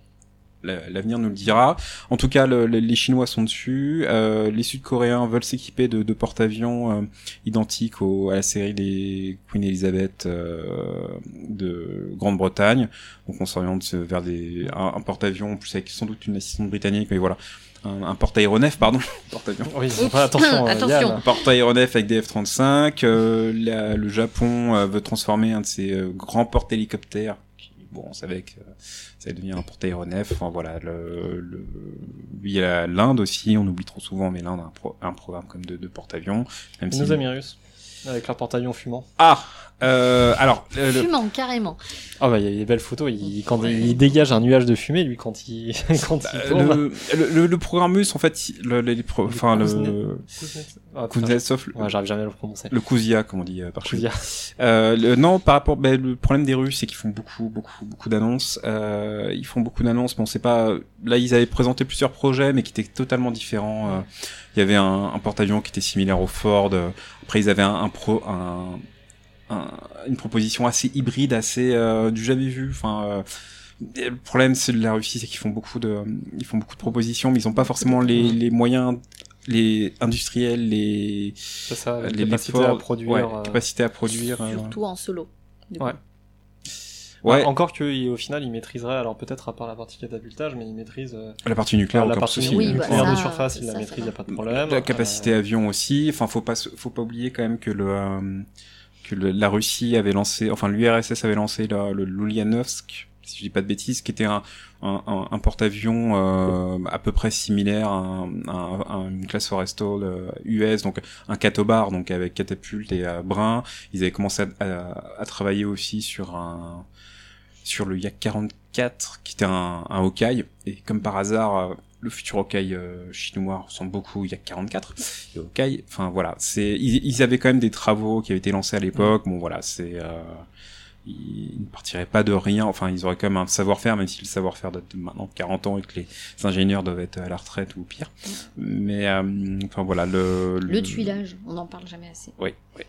l'avenir nous le dira. En tout cas, le- le- les Chinois sont dessus. Euh, les Sud-Coréens veulent s'équiper de, de porte-avions euh, identiques au, à la série des Queen Elizabeth euh, de Grande-Bretagne. Donc on s'oriente vers des, un, un porte-avions plus avec sans doute une assistante britannique, mais voilà. Un, un porte-aéronef, pardon. porte-avions. Oui, attention, euh, Attention. Un porte-aéronef avec des F-35. euh, la- le Japon euh, veut transformer un de ses euh, grands porte-hélicoptères. Bon, on savait que ça devient un porte-aéronef. Enfin voilà, le, le... il y a l'Inde aussi. On oublie trop souvent, mais l'Inde a un, pro- un programme comme de, de porte-avions. Si... nos amis russes, avec leur porte-avions fumant. Ah, euh, alors le- le- Fumant, carrément. Ah bah il y a des belles photos, il, quand il, il dégage un nuage de fumée lui quand il quand il euh, tourne. le, le, le- le programme russe, en fait, le, les pro- enfin le Kuznetsov. Ah, Ouais, j'arrive jamais à le prononcer. le Kuzia, comme on dit euh, par. Kuzia. Euh, le, non, par rapport, ben, le problème des Russes, c'est qu'ils font beaucoup, beaucoup, beaucoup d'annonces. Euh, ils font beaucoup d'annonces, mais on sait pas. Là, ils avaient présenté plusieurs projets, mais qui étaient totalement différents. Euh, il y avait un, un porte-avions qui était similaire au Ford. Euh, Après, ils avaient un, un pro, un, un- une proposition assez hybride, assez euh, du jamais vu. Enfin. euh, le problème, c'est de la Russie, c'est qu'ils font beaucoup de, ils font beaucoup de propositions, mais ils ont pas forcément les, les moyens, les industriels, les, ça, les, les capacité à produire. ouais, euh, capacité à produire. euh, Surtout en solo. du coup. Ouais. Ouais. Encore que au final il maîtriserait, alors peut-être à part la partie catapultage, mais il maîtrise euh, La partie nucléaire, la partie souci. Oui, bah, nucléaire de surface, il la maîtrise, il n'y a pas de problème. La capacité Euh, avion aussi. Enfin, faut pas, faut pas oublier quand même que le, euh, la Russie avait lancé, enfin l'URSS avait lancé le, le Lulianovsk, si je dis pas de bêtises, qui était un, porte-avions euh, à peu près similaire à, un- à, un- à une classe Forrestal euh, US, donc un catobar, donc avec catapulte et euh, brin. Ils avaient commencé à travailler aussi sur un sur le Yak 44, qui était un, un Hawkeye, et comme par hasard, euh, le futur Hawkeye euh, chinois ressemble beaucoup au Yak 44 et Hawkeye. Enfin voilà, c'est ils, ils avaient quand même des travaux qui avaient été lancés à l'époque. Bon voilà, c'est euh, ils ne partiraient pas de rien. Enfin, ils auraient quand même un savoir-faire, même si le savoir-faire date de maintenant 40 ans et que les ingénieurs doivent être à la retraite ou pire. Mais euh, enfin voilà le Le tuilage, on n'en parle jamais assez. Oui, oui,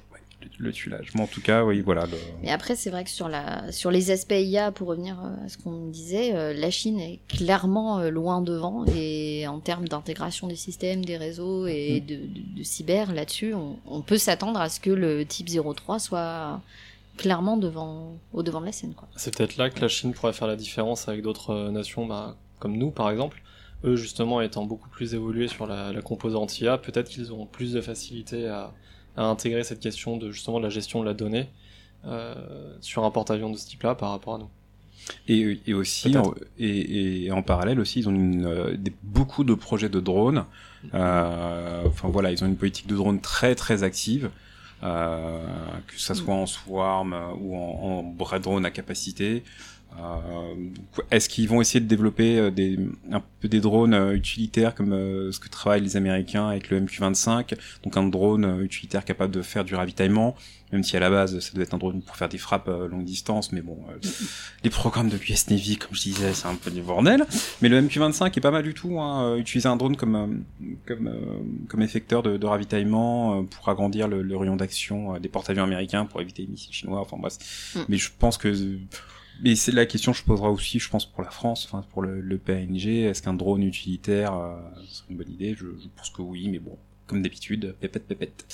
le, tuilage. Mais en tout cas, oui, voilà. Le... Mais après, c'est vrai que sur, la, sur les aspects IA, pour revenir euh, à ce qu'on disait, euh, la Chine est clairement euh, loin devant. Et en termes d'intégration des systèmes, des réseaux et de, de- de cyber, là-dessus, on, on peut s'attendre à ce que le type 03 soit clairement devant, au devant de la scène. C'est peut-être là que la Chine pourrait faire la différence avec d'autres nations bah, comme nous par exemple. Eux justement étant beaucoup plus évolués sur la, la composante IA, peut-être qu'ils auront plus de facilité à, à intégrer cette question de justement de la gestion de la donnée euh, sur un porte-avions de ce type-là par rapport à nous. Et, et aussi, et, et en parallèle aussi, ils ont une, euh, des, beaucoup de projets de drones. Euh, Enfin voilà, ils ont une politique de drones très très active. Euh, que ça soit en swarm ou en, en drone à capacité. Euh, Est-ce qu'ils vont essayer de développer euh, des, un peu des drones euh, utilitaires comme ce que travaillent les Américains avec le MQ-25, donc un drone utilitaire capable de faire du ravitaillement, même si à la base ça doit être un drone pour faire des frappes longue distance, mais bon, les programmes de l'US Navy, comme je disais, c'est un peu du bordel. Mais le MQ-25 est pas mal du tout. Hein, utiliser un drone comme comme comme effecteur de, de ravitaillement pour agrandir le, le rayon d'action des porte-avions américains pour éviter les missiles chinois. Enfin bref. Mm. Mais je pense que mais c'est la question que je poserai aussi, je pense, pour la France, enfin, pour le, le PNG. Est-ce qu'un drone utilitaire euh, serait une bonne idée? Je, je pense que oui, mais bon, comme d'habitude, pépette, pépette.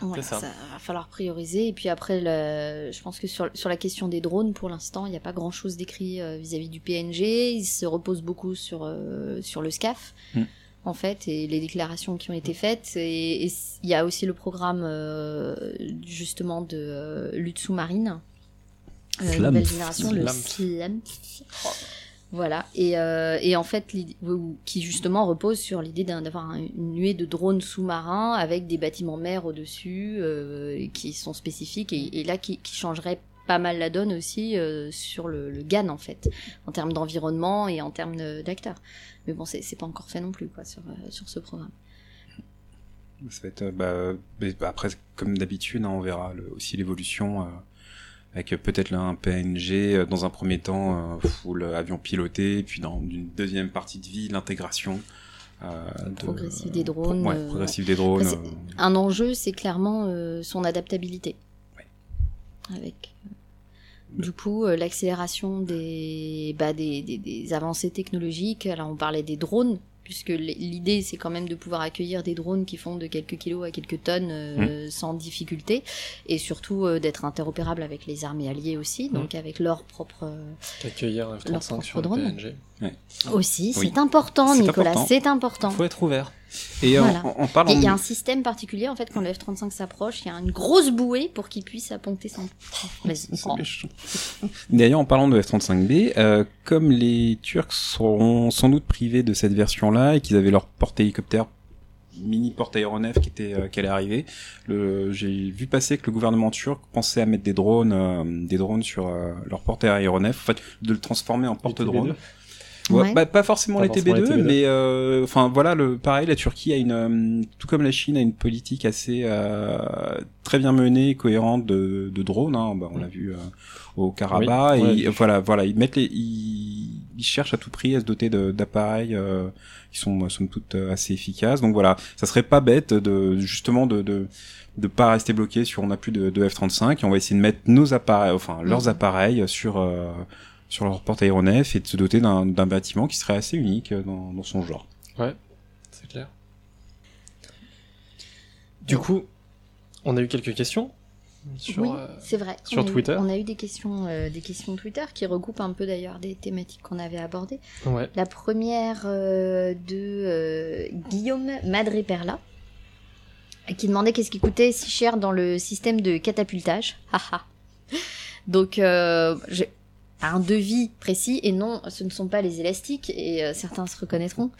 Voilà, c'est ça. ça. va falloir prioriser. Et puis après, le- je pense que sur, sur la question des drones, pour l'instant, il n'y a pas grand-chose d'écrit euh, vis-à-vis du PNG. Il se repose beaucoup sur, euh, sur le SCAF. Mm. En fait, et les déclarations qui ont été faites. Et il y a aussi le programme euh, justement de euh, lutte sous-marine, euh, nouvelle génération, le Slam. Voilà, et, euh, et en fait, qui justement repose sur l'idée d'avoir un- une nuée de drones sous-marins avec des bâtiments mers au-dessus euh, qui sont spécifiques et, et là qui, qui changerait pas mal la donne aussi euh, sur le, le GAN en fait, en termes d'environnement et en termes d'acteurs. Mais bon, c'est c'est pas encore fait non plus quoi sur, sur ce programme. Ça va être, bah, mais après, comme d'habitude, hein, on verra le- aussi l'évolution euh, avec euh, peut-être là un PNG euh, dans un premier temps, euh, full avion piloté, puis dans une deuxième partie de vie, l'intégration. De- Progressive des drones, Ouais, progressive des drones. Après, euh, Un enjeu, c'est clairement son adaptabilité. Avec Du coup, l'accélération des, bah, des, des, des avancées technologiques, alors on parlait des drones, puisque l'idée c'est quand même de pouvoir accueillir des drones qui font de quelques kilos à quelques tonnes euh, sans difficulté, et surtout euh, d'être interopérable avec les armées alliées aussi, donc avec leur propre... euh, Accueillir un Leur F-35 sur le propre drone. PNG. Aussi, Oui. c'est important Nicolas, c'est important. Faut être ouvert. Et en- Voilà. en, en parlant Il y a un système particulier en fait quand le F-35 s'approche, il y a une grosse bouée pour qu'il puisse apponter son. Méchant. D'ailleurs, en parlant de F-35B, euh, comme les Turcs seront sans doute privés de cette version-là et qu'ils avaient leur porte-hélicoptère mini porte-aéronef qui était euh, qui allait arriver, le, j'ai vu passer que le gouvernement turc pensait à mettre des drones, euh, des drones sur euh, leur porte-aéronef, en fait, de le transformer en porte-drone. TB2. Ouais, Ouais. Bah, pas forcément Pas les forcément TB2, les TB2. mais euh, enfin voilà, le pareil, la Turquie a une, euh, tout comme la Chine a une politique assez euh, très bien menée, cohérente de, de drones. Hein, bah, on l'a vu euh, au Karabakh. Oui, et voilà, voilà, ils mettent les, ils, ils cherchent à tout prix à se doter d'appareils euh, qui sont somme toute euh, assez efficaces. Donc voilà, ça serait pas bête de justement de, de de pas rester bloqué sur on a plus de, de F-35 et on va essayer de mettre nos appareils, enfin leurs Mhm. appareils sur euh, sur leur porte-aéronef et de se doter d'un d'un bâtiment qui serait assez unique dans, dans son genre. C'est clair. Du coup, on a eu quelques questions sur. oui, euh, c'est vrai. sur on a eu- Twitter. on a eu des questions, euh, des questions Twitter qui recoupent un peu d'ailleurs des thématiques qu'on avait abordées. Ouais. La première euh, de euh, Guillaume Madreperla qui demandait qu'est-ce qui coûtait si cher dans le système de catapultage. Haha. Donc, euh, un devis précis et non, ce ne sont pas les élastiques et euh, certains se reconnaîtront.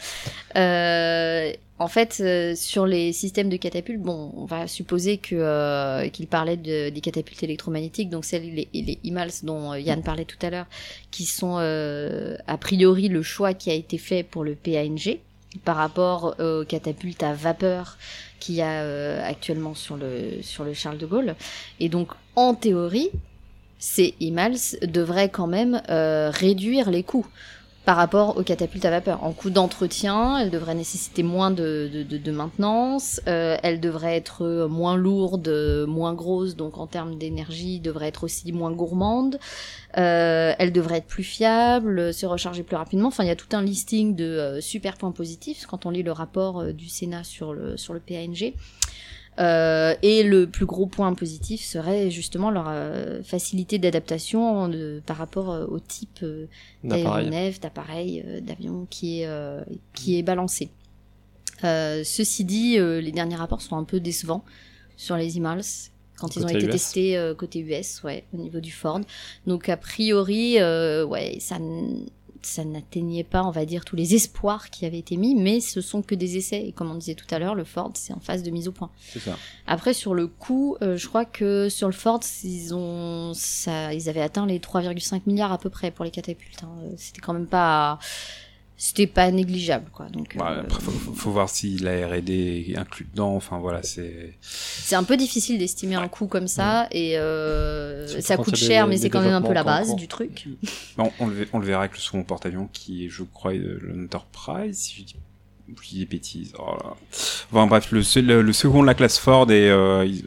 Euh, en fait, euh, sur les systèmes de catapultes, bon, on va supposer que euh, qu'il parlait de, des catapultes électromagnétiques, donc celles les, les IMALS dont euh, Yann parlait tout à l'heure, qui sont euh, a priori le choix qui a été fait pour le PANG par rapport aux catapultes à vapeur qu'il y a actuellement sur le sur le Charles de Gaulle. Et donc, en théorie, ces IMALS devraient quand même euh, réduire les coûts par rapport aux catapultes à vapeur. En coût d'entretien, elles devraient nécessiter moins de, de, maintenance, euh, elles devraient être moins lourdes, moins grosses, donc en termes d'énergie, devraient être aussi moins gourmandes. Euh, elles devraient être plus fiables, se recharger plus rapidement. Enfin, il y a tout un listing de euh, super points positifs quand on lit le rapport euh, du Sénat sur le, sur le PANG. Euh, et le plus gros point positif serait justement leur euh, facilité d'adaptation de- par rapport euh, au type D'appareil. d'aéronef, d'appareil, d'avion qui est qui est balancé. Ceci dit, les derniers rapports sont un peu décevants sur les IMALS quand ils ont été US. testés côté US, ouais, au niveau du Ford. Donc a priori, ouais, ça ça n'atteignait pas, on va dire, tous les espoirs qui avaient été mis, mais ce sont que des essais. Et comme on disait tout à l'heure, le Ford, c'est en phase de mise au point. C'est ça. Après, sur le coût, euh, je crois que sur le Ford, ils ont, ça, ils avaient atteint les 3,5 milliards à peu près pour les catapultes. hein. Euh, C'était quand même pas, c'était pas négligeable, quoi. Donc, Bah, euh, après, faut, faut- faut voir si la R&D est inclus dedans. Enfin voilà, c'est. c'est un peu difficile d'estimer un coût comme ça, et euh, ça coûte cher, des- mais c'est quand même un peu la base cours. du truc. Bon, on, le, on le verra avec le second porte-avions qui est, je crois, l'Enterprise, si je dis, je dis des bêtises. Oh là. Enfin bref, le, se- le, le second de la classe Ford et euh, ils-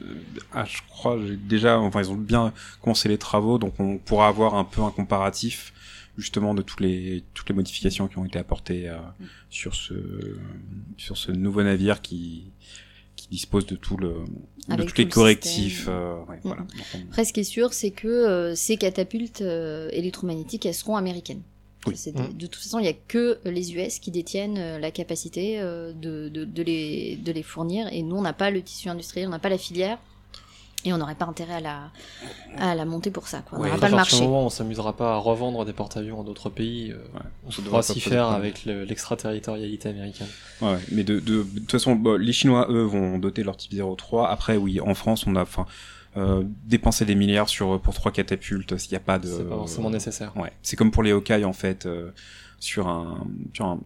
ah, je crois déjà, enfin ils ont bien commencé les travaux, donc on pourra avoir un peu un comparatif justement de tous les toutes les modifications qui ont été apportées euh, sur ce sur ce nouveau navire qui qui dispose de tout le de tous tout les le correctifs. euh, ouais, voilà. Donc, on- Après, ce qui est sûr, c'est que euh, ces catapultes euh, électromagnétiques, elles seront américaines. Oui. Mm. De toute façon, il n'y a que les US qui détiennent la capacité de, de, de les, de les fournir. Et nous, on n'a pas le tissu industriel, on n'a pas la filière. Et on n'aurait pas intérêt à la, à la monter pour ça. Quoi. On Ouais, n'aura à pas le marché. moment on s'améusera pas à revendre des porte-avions à d'autres pays, euh, Ouais, on devrait pas s'y faire avec le- l'extraterritorialité américaine. Ouais, mais de, de, de toute façon, bon, les Chinois, eux, vont doter leur type 03. Après, oui, en France, on a enfin euh, dépensé des milliards sur pour trois catapultes. S'il n'y a pas de, C'est pas forcément nécessaire. Ouais, c'est comme pour les Hawkeye en fait, euh, sur un, sur un,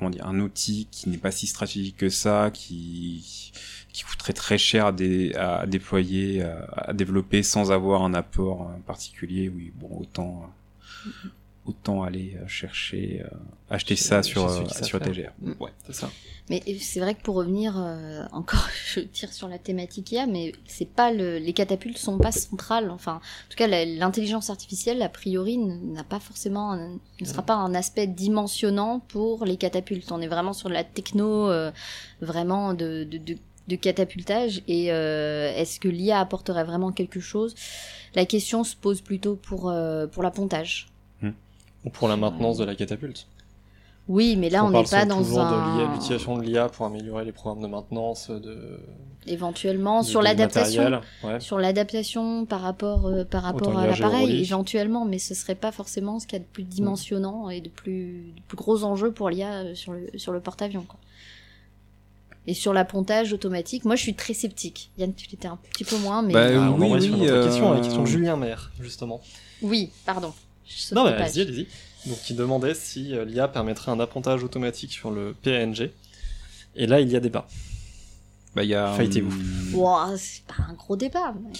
comment dire, un outil qui n'est pas si stratégique que ça, qui coûterait très cher à, dé- à déployer, à, à développer sans avoir un apport euh, particulier. Oui, bon, autant. Autant aller euh, chercher, euh, acheter Chez- ça chez sur, euh, sur. TGR. Ouais. C'est ça. Mais c'est vrai que pour revenir euh, encore, je tire sur la thématique IA, mais c'est pas le, les catapultes sont pas centrales. Enfin, en tout cas, l'intelligence artificielle a priori n- n'a pas forcément, un- ne sera pas un aspect dimensionnant pour les catapultes. On est vraiment sur de la techno, euh, vraiment de, de, de, de catapultage. Et euh, est-ce que l'IA apporterait vraiment quelque chose? La question se pose plutôt pour euh, pour l'appontage. Ou pour la maintenance de la catapulte. Oui, mais là, on n'est pas dans toujours de l'IA, un l'utilisation de l'IA pour améliorer les programmes de maintenance, de, éventuellement de- sur de l'adaptation. Ouais. sur l'adaptation par rapport euh, par rapport à l'appareil éventuellement mais ce serait pas forcément ce qu'il y a de plus dimensionnant et de plus de plus gros enjeux pour l'IA euh, sur le sur le porte-avions quoi. Et sur l'appontage automatique, moi je suis très sceptique. Yann, tu l'étais un petit peu moins, mais Bah, Ah, on oui, sur oui, une autre question, la euh, question de Julien Maire, justement. oui, pardon. Je Non, mais allez-y, allez-y. Donc, il demandait si euh, l'IA permettrait un appontage automatique sur le PNG. Et là, il y a débat. Bah, il y a. Fightez-vous. hum, Ouah, c'est pas un gros débat. mais-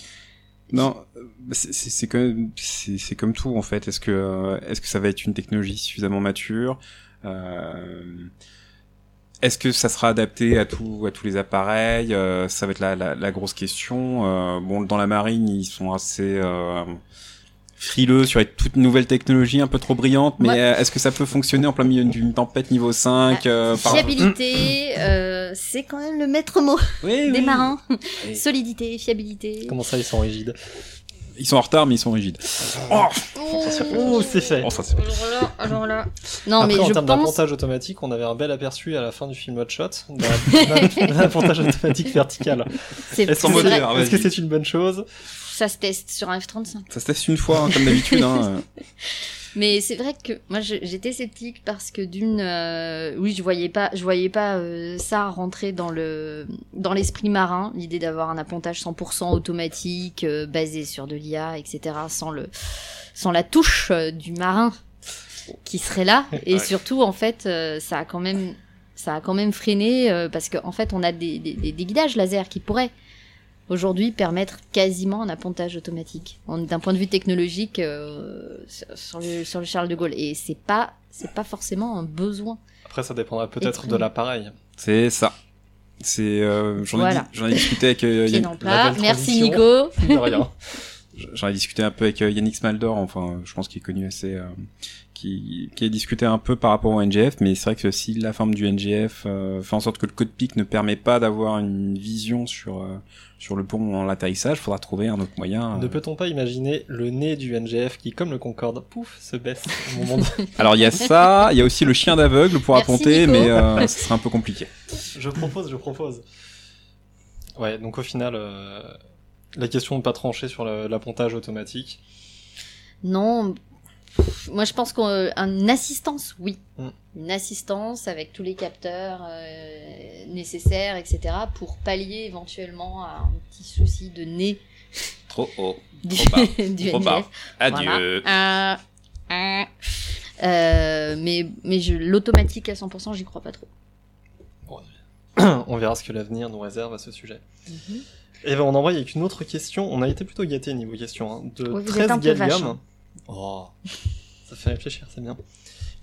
Non, euh, c'est- comme c'est c'est comme tout en fait. Est-ce que euh, est-ce que ça va être une technologie suffisamment mature Euh, Est-ce que ça sera adapté à tout à tous les appareils Euh, Ça va être la, la, la grosse question. Euh, bon, dans la marine, ils sont assez euh, frileux sur les toutes nouvelles technologies un peu trop brillantes. Mais Ouais. euh, est-ce que ça peut fonctionner en plein milieu d'une tempête niveau 5 euh, par- Fiabilité, euh, c'est quand même le maître mot Oui, des oui. marins. Et- Solidité, fiabilité. Comment ça, ils sont rigides? Ils sont en retard, mais ils sont rigides. Oh, Oh, c'est fait Oh, ça, Alors là, alors là. Non, Après, mais en je termes pense. d'appontage automatique, on avait un bel aperçu à la fin du film Hot Shot d'un appontage automatique vertical. C'est Est-ce que c'est une bonne chose? Ça se teste sur un F-35. Ça se teste une fois, hein, comme d'habitude. Hein. Mais c'est vrai que moi j'étais sceptique parce que d'une, euh, oui, je voyais pas, je voyais pas euh, ça rentrer dans le dans l'esprit marin, l'idée d'avoir un appontage 100% automatique euh, basé sur de l'IA, etc. Sans le sans la touche euh, du marin qui serait là. Et Ouais. surtout en fait, euh, ça a quand même ça a quand même freiné euh, parce qu'en fait on a des, des, des- des guidages laser qui pourraient aujourd'hui permettre quasiment un appontage automatique d'un point de vue technologique euh, sur- le, sur le Charles de Gaulle et c'est pas c'est pas forcément un besoin Après, ça dépendra peut-être de l'appareil. C'est ça. C'est, euh, j'en ai, Voilà. ai discuté avec, euh, pied Yann- dans le la plat belle merci. Nico j'en ai discuté un peu avec euh, Yannick Smaldor, enfin, je pense qu'il est connu assez, euh, qui, qui a discuté un peu par rapport au NGF, mais c'est vrai que si la forme du NGF euh, fait en sorte que le code PIC ne permet pas d'avoir une vision sur, euh, sur le pont en atterrissage, faudra trouver un autre moyen. Ne euh. peut-on pas imaginer le nez du NGF qui, comme le Concorde, pouf, se baisse au moment de... Alors il y a ça, il y a aussi le chien d'aveugle pour Merci, apponter, Nico. mais euh, ce serait un peu compliqué. Je propose, je propose. Ouais, donc au final, euh, la question n'est pas tranchée sur l'appontage automatique. non moi je pense qu'une assistance oui Mm. une assistance avec tous les capteurs euh, nécessaires etc pour pallier éventuellement à un petit souci de nez Trop haut. du, Trop bas. du Trop bas. NGF. Adieu. Voilà. Euh, euh. Euh, mais mais je l'automatique à 100% j'y crois pas trop On verra ce que l'avenir nous réserve à ce sujet. Et ben on envoie avec une autre question. On a été plutôt gâté niveau question. Hein, de vous 13 êtes Oh, ça fait réfléchir, c'est bien.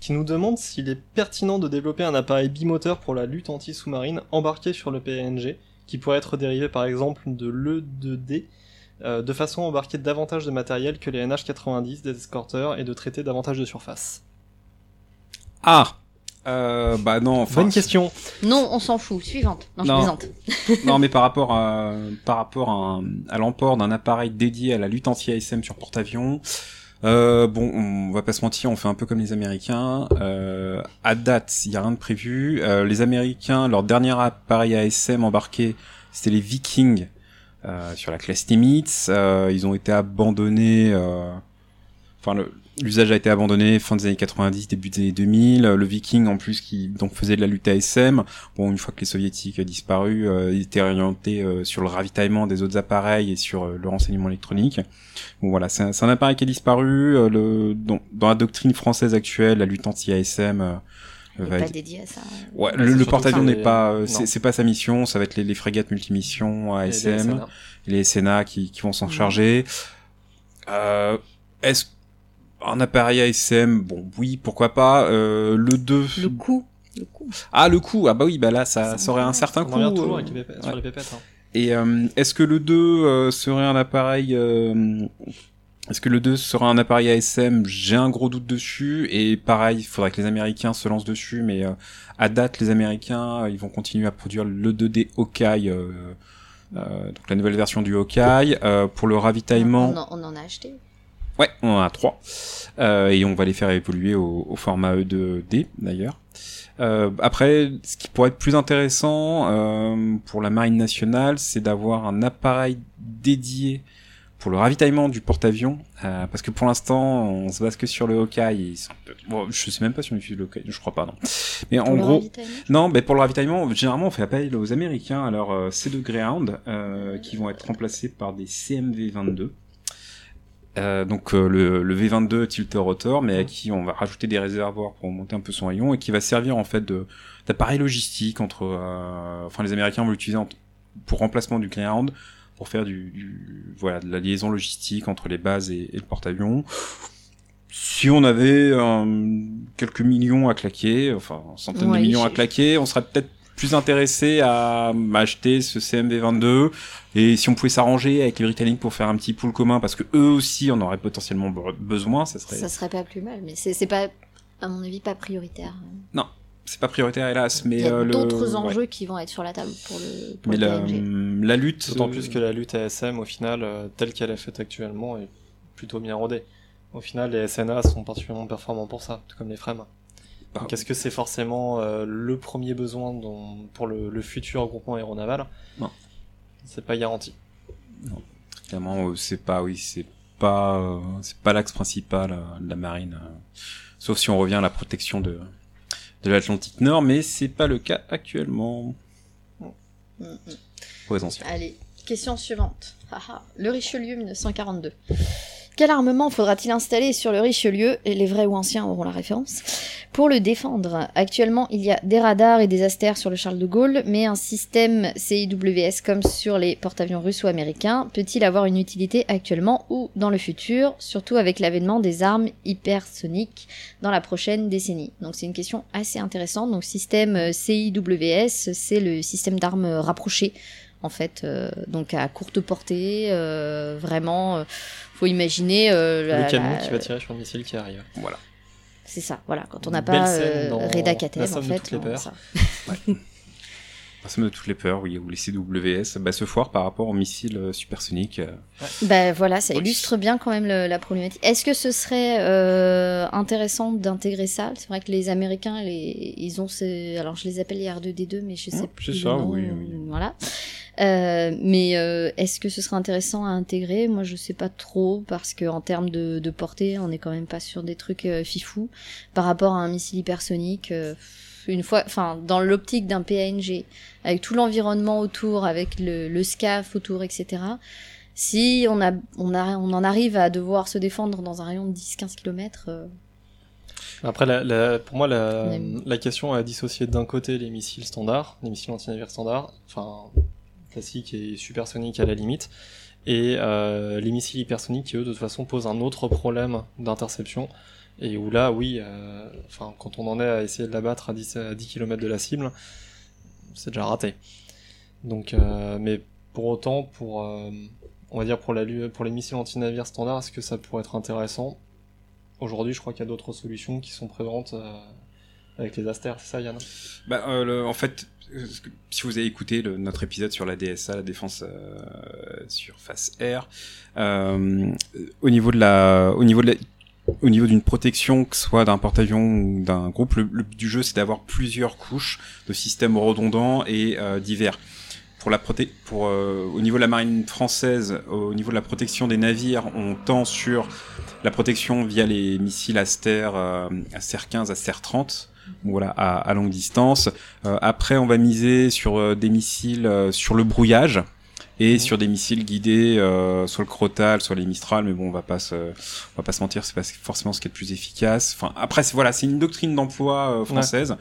Qui nous demande s'il est pertinent de développer un appareil bimoteur pour la lutte anti-sous-marine embarqué sur le PNG, qui pourrait être dérivé par exemple de l'E2D, euh, de façon à embarquer davantage de matériel que les NH90 des escorteurs et de traiter davantage de surface. Ah euh, Bah non, enfin... Bonne question. non on s'en fout suivante non, je Non. plaisante non, mais par rapport à, par rapport à l'emport d'un appareil dédié à la lutte anti-ASM sur porte-avions, euh, bon, on va pas se mentir, on fait un peu comme les Américains. Euh, à date, il y a rien de prévu. Euh, les Américains, leur dernier appareil ASM embarqué, c'était les Vikings euh, sur la classe Nimitz. Euh, ils ont été abandonnés. Enfin, le- l'usage a été abandonné fin des années 90, début des années 2000. Le Viking, en plus, qui donc faisait de la lutte ASM. Bon, une fois que les soviétiques ont disparu, euh, ils étaient orientés euh, sur le ravitaillement des autres appareils et sur euh, le renseignement électronique. Bon, voilà, c'est un, c'est un appareil qui a disparu. euh, le, dans, dans la doctrine française actuelle, la lutte anti-ASM euh, Il est va pas être- dédié à ça Ouais, Bah, le, porte-avions n'est pas, euh, c'est pas sa mission. Ça va être les, les frégates multimissions Et les ASM SNA. les SNA qui, qui vont s'en Mhm. charger. Euh, est-ce un appareil ASM, bon, oui, pourquoi pas. Euh, le 2. Le coût. Le coût. Ah, le coût. Ah bah oui, bah là, ça, Ça aurait un certain On coût. revient toujours euh, avec les pépettes- sur ouais. les pépettes. hein. Et euh, est-ce que le 2 euh, serait un appareil euh, est-ce que le 2 sera un appareil ASM J'ai un gros doute dessus et pareil, il faudrait que les Américains se lancent dessus mais euh, à date les Américains, euh, ils vont continuer à produire le 2D Hawkeye euh, euh, donc la nouvelle version du Hawkeye euh, pour le ravitaillement. On, en, on en a acheté. Ouais, on en a trois. Euh, et on va les faire évoluer au, au format E2D d'ailleurs. Euh, après, ce qui pourrait être plus intéressant euh, pour la marine nationale, c'est d'avoir un appareil dédié pour le ravitaillement du porte-avions, euh, parce que pour l'instant, on se base que sur le Hawkeye. et sont Bon, je sais même pas si on utilise le Hawkeye, je crois pas, non. Mais en Pour le gros, ravitaillement. non, mais pour le ravitaillement, généralement, on fait appel aux Américains, leur euh, C2 Greyhound, euh, qui vont être remplacés par des CMV-22. Euh, donc euh, le, le V22 tilter rotor, mais à qui on va rajouter des réservoirs pour monter un peu son rayon et qui va servir en fait d'appareil logistique entre, euh, enfin les Américains vont l'utiliser pour remplacement du Greyhound pour faire du, du- voilà de la liaison logistique entre les bases et, et le porte-avions. Si on avait quelques millions à claquer, enfin centaines Ouais, de millions à claquer, on serait peut-être plus intéressé à acheter ce CMV22 et si on pouvait s'arranger avec les Britanniques pour faire un petit pool commun parce que eux aussi en auraient potentiellement be- besoin, ça serait Ça serait pas plus mal, mais c'est pas, à mon avis, pas prioritaire. c'est pas prioritaire hélas, mais Il y a euh, le- d'autres ouais. enjeux qui vont être sur la table pour le, pour Mais le la, lutte D'autant euh, plus que la lutte ASM, au final, euh, telle qu'elle est faite actuellement, est plutôt bien rodée. Au final, les SNA sont particulièrement performants pour ça, tout comme les frames. Bah, Donc est-ce que c'est forcément euh, le premier besoin dont- pour le, le futur groupement aéronaval? Non. C'est pas garanti. Clairement, euh, c'est pas, oui, c'est pas, euh, c'est pas l'axe principal euh, de la marine. euh, sauf si on revient à la protection de, de l'Atlantique Nord, mais c'est pas le cas actuellement. Mm, mm. Pour l'essentiel. Allez, question suivante. Le Richelieu 1942. Quel armement faudra-t-il installer sur le Richelieu les vrais ou anciens auront la référence. Pour le défendre, actuellement il y a des radars et des astères sur le Charles de Gaulle, mais un système CIWS comme sur les porte-avions russes ou américains peut-il avoir une utilité actuellement ou dans le futur, surtout avec l'avènement des armes hypersoniques dans la prochaine décennie? Donc c'est une question assez intéressante. Donc système CIWS, c'est le système d'armes rapprochées en fait, euh, donc à courte portée, euh, vraiment, euh, faut imaginer euh, la- le canon la- qui va tirer sur le missile qui arrive. Voilà. C'est ça, voilà, quand on n'a pas euh, Reda en fait. on-. Ça de toutes les peurs, oui, ou les CWS, bah, se foire par rapport aux missiles euh, supersoniques. euh. Ben voilà, ça illustre bien quand même le- la problématique. Est-ce que ce serait euh, intéressant d'intégrer ça? C'est vrai que les Américains, les, ils ont ces... Alors je les appelle les R2D2, mais je sais Ouais, plus c'est ça, nom, oui, oui. Voilà. Euh, mais euh, est-ce que ce serait intéressant à intégrer? Moi, je sais pas trop parce que en termes de, de portée, on est quand même pas sur des trucs euh, fifous par rapport à un missile hypersonique. Euh, une fois, enfin, dans l'optique d'un PNG, avec tout l'environnement autour, avec le, le SCAF autour, etc. Si on, a, on, a, on en arrive à devoir se défendre dans un rayon de 10-15 km, Après, la, la- pour moi, la, la question est à dissocier d'un côté les missiles standards, les missiles antinavires standards, enfin classiques et supersoniques à la limite, et euh, les missiles hypersoniques qui eux de toute façon posent un autre problème d'interception, et où là, oui, euh, quand on en est à essayer de l'abattre à 10, à 10 km de la cible, c'est déjà raté. Donc, euh, mais pour autant, pour euh, on va dire pour pour les missiles antinavires standards, est-ce que ça pourrait être intéressant? Aujourd'hui, je crois qu'il y a d'autres solutions qui sont présentes avec les c'est ça, Yann? Bah, en fait, si vous avez écouté notre épisode sur la DSA, la défense euh, surface air, au niveau de la, au niveau de la, au niveau d'une protection, que ce soit d'un porte-avions ou d'un groupe, le, le but du jeu c'est d'avoir plusieurs couches de systèmes redondants et euh, divers. Pour la proté pour euh, au niveau de la marine française, au niveau de la protection des navires, on tend sur la protection via les missiles Aster, euh, Aster 15, Aster 30, voilà, à, à longue distance. Euh, après, on va miser sur euh, des missiles sur le brouillage et Mhm. sur des missiles guidés euh, sur le Crotal, sur les Mistral, mais bon, on va pas se, on va pas se mentir, c'est pas forcément ce qui est le plus efficace. Enfin, après, c'est voilà, c'est une doctrine d'emploi euh, française.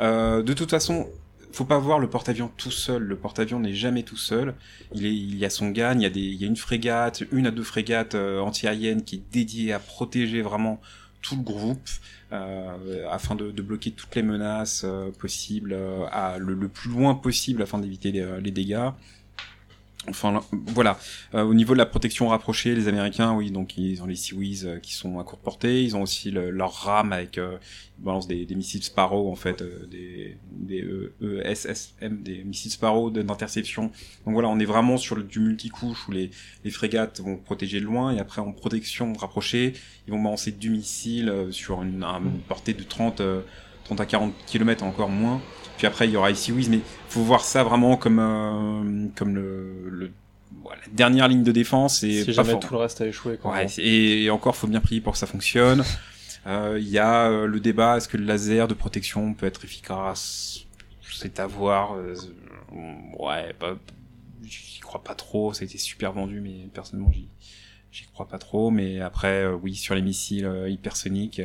Euh, de toute façon, faut pas voir le porte-avions tout seul. Le porte-avions n'est jamais tout seul. Il, est, il y a son gagne, il y a, des, il y a une frégate, une à deux frégates euh, anti-aériennes qui est dédiée à protéger vraiment tout le groupe euh, afin de, de, bloquer toutes les menaces euh, possibles euh, à le, le, plus loin possible afin d'éviter les, les, dégâts. Enfin voilà. Euh, au niveau de la protection rapprochée, les Américains, oui, donc ils ont les Seawees euh, qui sont à courte portée. Ils ont aussi le, leur rame avec euh, ils balancent des, missiles Sparrow en fait, euh, des des ESSM, des missiles Sparrow d'interception. Donc voilà, on est vraiment sur le, du multicouche où les frégates vont protéger de loin et après en protection rapprochée, ils vont balancer du missile sur une, une portée de 30 30 à 40 km encore moins. Puis après, il y aura ici Wiz, mais faut voir ça vraiment comme euh, comme le, le voilà, dernière ligne de défense et si pas jamais fort. tout le reste a échoué. Quoi, ouais, et, et, encore, faut bien prier pour que ça fonctionne. Il euh, y a euh, le débat est-ce que le laser de protection peut être efficace? C'est à voir. Euh, ouais, bah, j'y crois pas trop. Ça a été super vendu, mais personnellement, j'y j'y crois pas trop. Mais après, euh, oui, sur les missiles hypersoniques,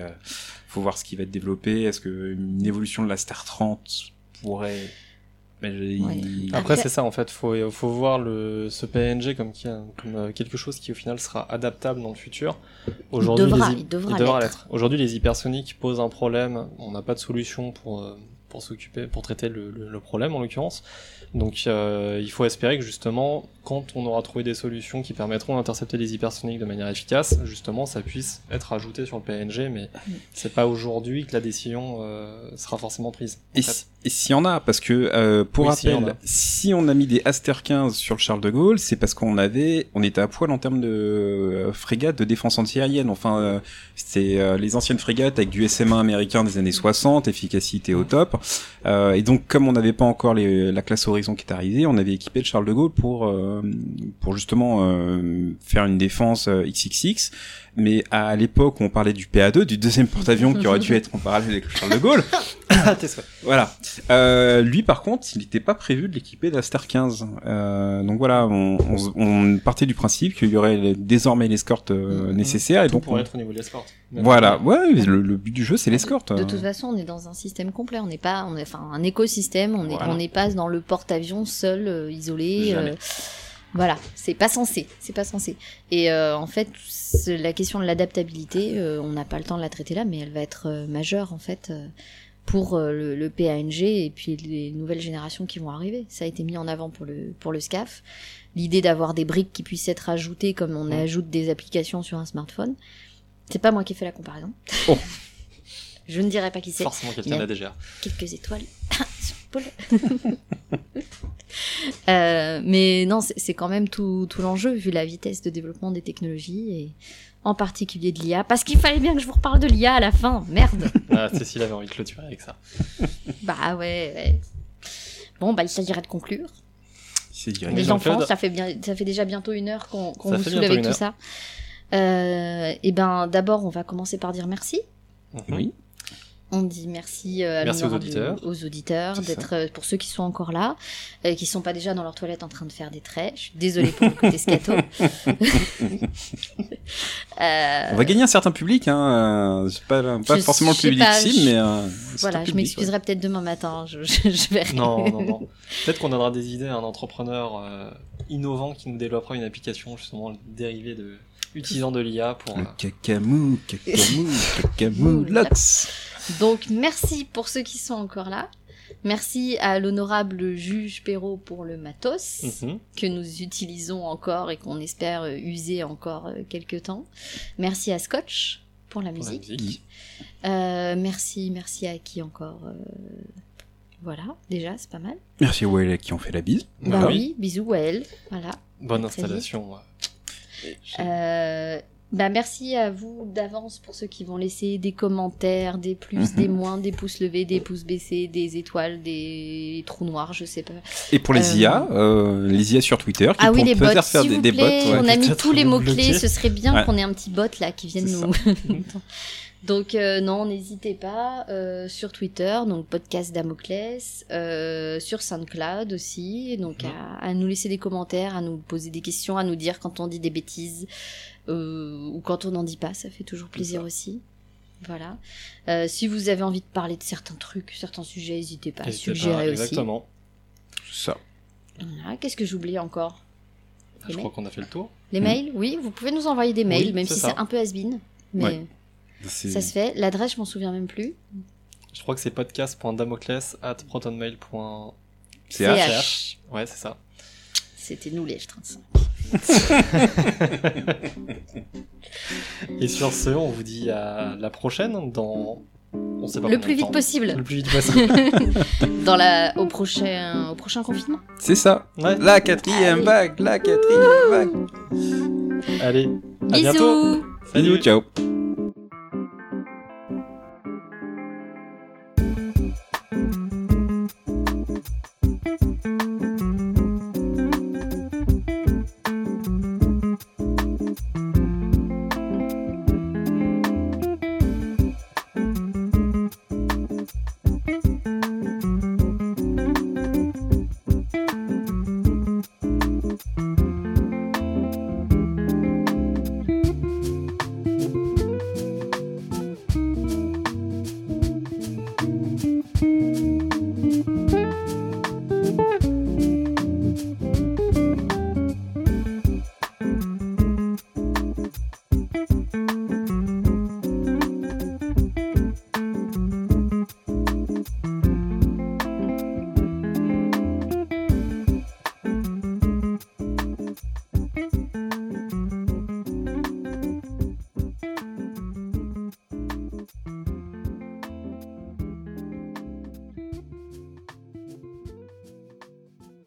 faut voir ce qui va être développé. Est-ce que une évolution de la Star 30 pourrait mais il... Après, Après c'est ça en fait, faut faut voir le ce PNG comme, qui, comme quelque chose qui au final sera adaptable dans le futur. Aujourd'hui, il devra, les, il devra, il devra l'être. Aujourd'hui, les hypersoniques posent un problème. On n'a pas de solution pour pour s'occuper, pour traiter le, le, le problème en l'occurrence. Donc euh, il faut espérer que justement, quand on aura trouvé des solutions qui permettront d'intercepter les hypersoniques de manière efficace, justement, ça puisse être ajouté sur le PNG, mais c'est pas aujourd'hui que la décision euh, sera forcément prise. Et s'il si y en a, parce que euh, pour Oui, rappel, s'il si on a mis des Aster 15 sur le Charles de Gaulle, c'est parce qu'on avait, on était à poil en termes de euh, frégates de défense antiaérienne. Enfin, euh, c'est euh, les anciennes frégates avec du SMA américain des années 60, efficacité au top. Euh, et donc, comme on n'avait pas encore les, la classe Horizon qui est arrivée, on avait équipé le Charles de Gaulle pour euh, pour justement euh, faire une défense XXX. Mais à l'époque où on parlait du PA2, du deuxième porte-avions qui aurait dû être en parallèle avec le Charles de Gaulle, voilà. Euh, lui, par contre, il n'était pas prévu de l'équiper d'Aster 15. Euh, donc voilà, on, on, on, partait du principe qu'il y aurait désormais l'escorte euh, nécessaire. Et donc, pour on- être au niveau de l'escorte. Voilà, ouais, le, le but du jeu, c'est l'escorte. De toute façon, on est dans un système complet. On n'est pas, on est, enfin, un écosystème. On est, Voilà. on n'est pas dans le porte-avions seul, euh, isolé. Euh, voilà, c'est pas censé, c'est pas censé. Et euh, en fait, c'est la question de l'adaptabilité, euh, on n'a pas le temps de la traiter là, mais elle va être euh, majeure en fait euh, pour le, le PANG et puis les nouvelles générations qui vont arriver. Ça a été mis en avant pour le pour le SCAF. L'idée d'avoir des briques qui puissent être ajoutées comme on ajoute des applications sur un smartphone. C'est pas moi qui ai fait la comparaison. Oh. Je ne dirai pas qui c'est Forcément quelqu'un l'a déjà. quelques étoiles sur. Euh, mais non, c'est quand même tout, tout l'enjeu vu la vitesse de développement des technologies et en particulier de l'IA. Parce qu'il fallait bien que je vous reparle de l'IA à la fin, merde. Ah, Cécile avait envie de clôturer avec ça. bah ouais, ouais. Bon, bah il s'agirait de conclure. Les enfants, ça fait bien, ça fait déjà bientôt une heure qu'on Ça vous une tout heure. ça. Euh, et ben d'abord, on va commencer par dire merci. Mhm. Oui. On dit merci, euh, à Merci aux auditeurs. aux auditeurs d'être euh, pour ceux qui sont encore là, euh, qui sont pas déjà dans leur toilette en train de faire des traits. Je suis désolée pour le côté scato. Euh, On va gagner un certain public, hein. C'est pas, pas Je forcément le public pas, cible, je- mais euh, voilà, je m'excuserai peut-être demain matin. Je, je, je verrai. Non, non, non. Peut-être qu'on donnera des idées à un entrepreneur euh, innovant qui nous développera une application justement dérivée de utilisant de l'IA pour. ouais. euh, Le cacamou, cacamou, cacamou, lots. Donc merci pour ceux qui sont encore là. Merci à l'honorable juge Perrault pour le matos mhm. que nous utilisons encore et qu'on espère euh, user encore euh, quelques temps. Merci à Scotch pour la pour la musique. Euh, merci, merci à qui encore euh, Voilà, déjà, c'est pas mal. Merci aux Whale qui ont fait la bise. Bah, Bah oui, bisous à elle. Voilà. Bonne installation. Euh, bah merci à vous d'avance pour ceux qui vont laisser des commentaires, des plus, Mhm. des moins, des pouces levés, des pouces baissés, des étoiles, des trous noirs, je sais pas. Et pour les Euh, IA, euh, les IA sur Twitter, qui Ah oui, les bots, faire des, vous des plaît, bots. ouais. on a mis tous les mots-clés, ce serait bien Ouais. qu'on ait un petit bot là qui vienne nous... donc euh, non, n'hésitez pas, euh, sur Twitter, donc podcast Damoclès, euh, sur SoundCloud aussi, donc Mhm. à, à nous laisser des commentaires, à nous poser des questions, à nous dire quand on dit des bêtises, euh, ou quand on n'en dit pas, ça fait toujours plaisir aussi. Voilà. Euh, si vous avez envie de parler de certains trucs, certains sujets, n'hésitez pas à N'hésitez pas, suggérer aussi. Exactement. Ça. Voilà. Qu'est-ce que j'oublie encore? Je crois qu'on a fait le tour. Les mails? Oui, vous pouvez nous envoyer des mails, Oui, même si c'est un peu has-been. Mais Ouais. Ça se fait. L'adresse, je m'en souviens même plus. Je crois que c'est podcast.damocles at protonmail.ch. Ouais, c'est ça. C'était nous les F35. Et sur ce, on vous dit à la prochaine dans. On sait pas Le plus vite temps. possible. Le plus vite possible. Dans la, au, prochain, au prochain confinement. C'est ça. Ouais. La quatrième Allez. vague, la quatrième vague. Allez, à bientôt. Bisous Salut. Bisous, ciao.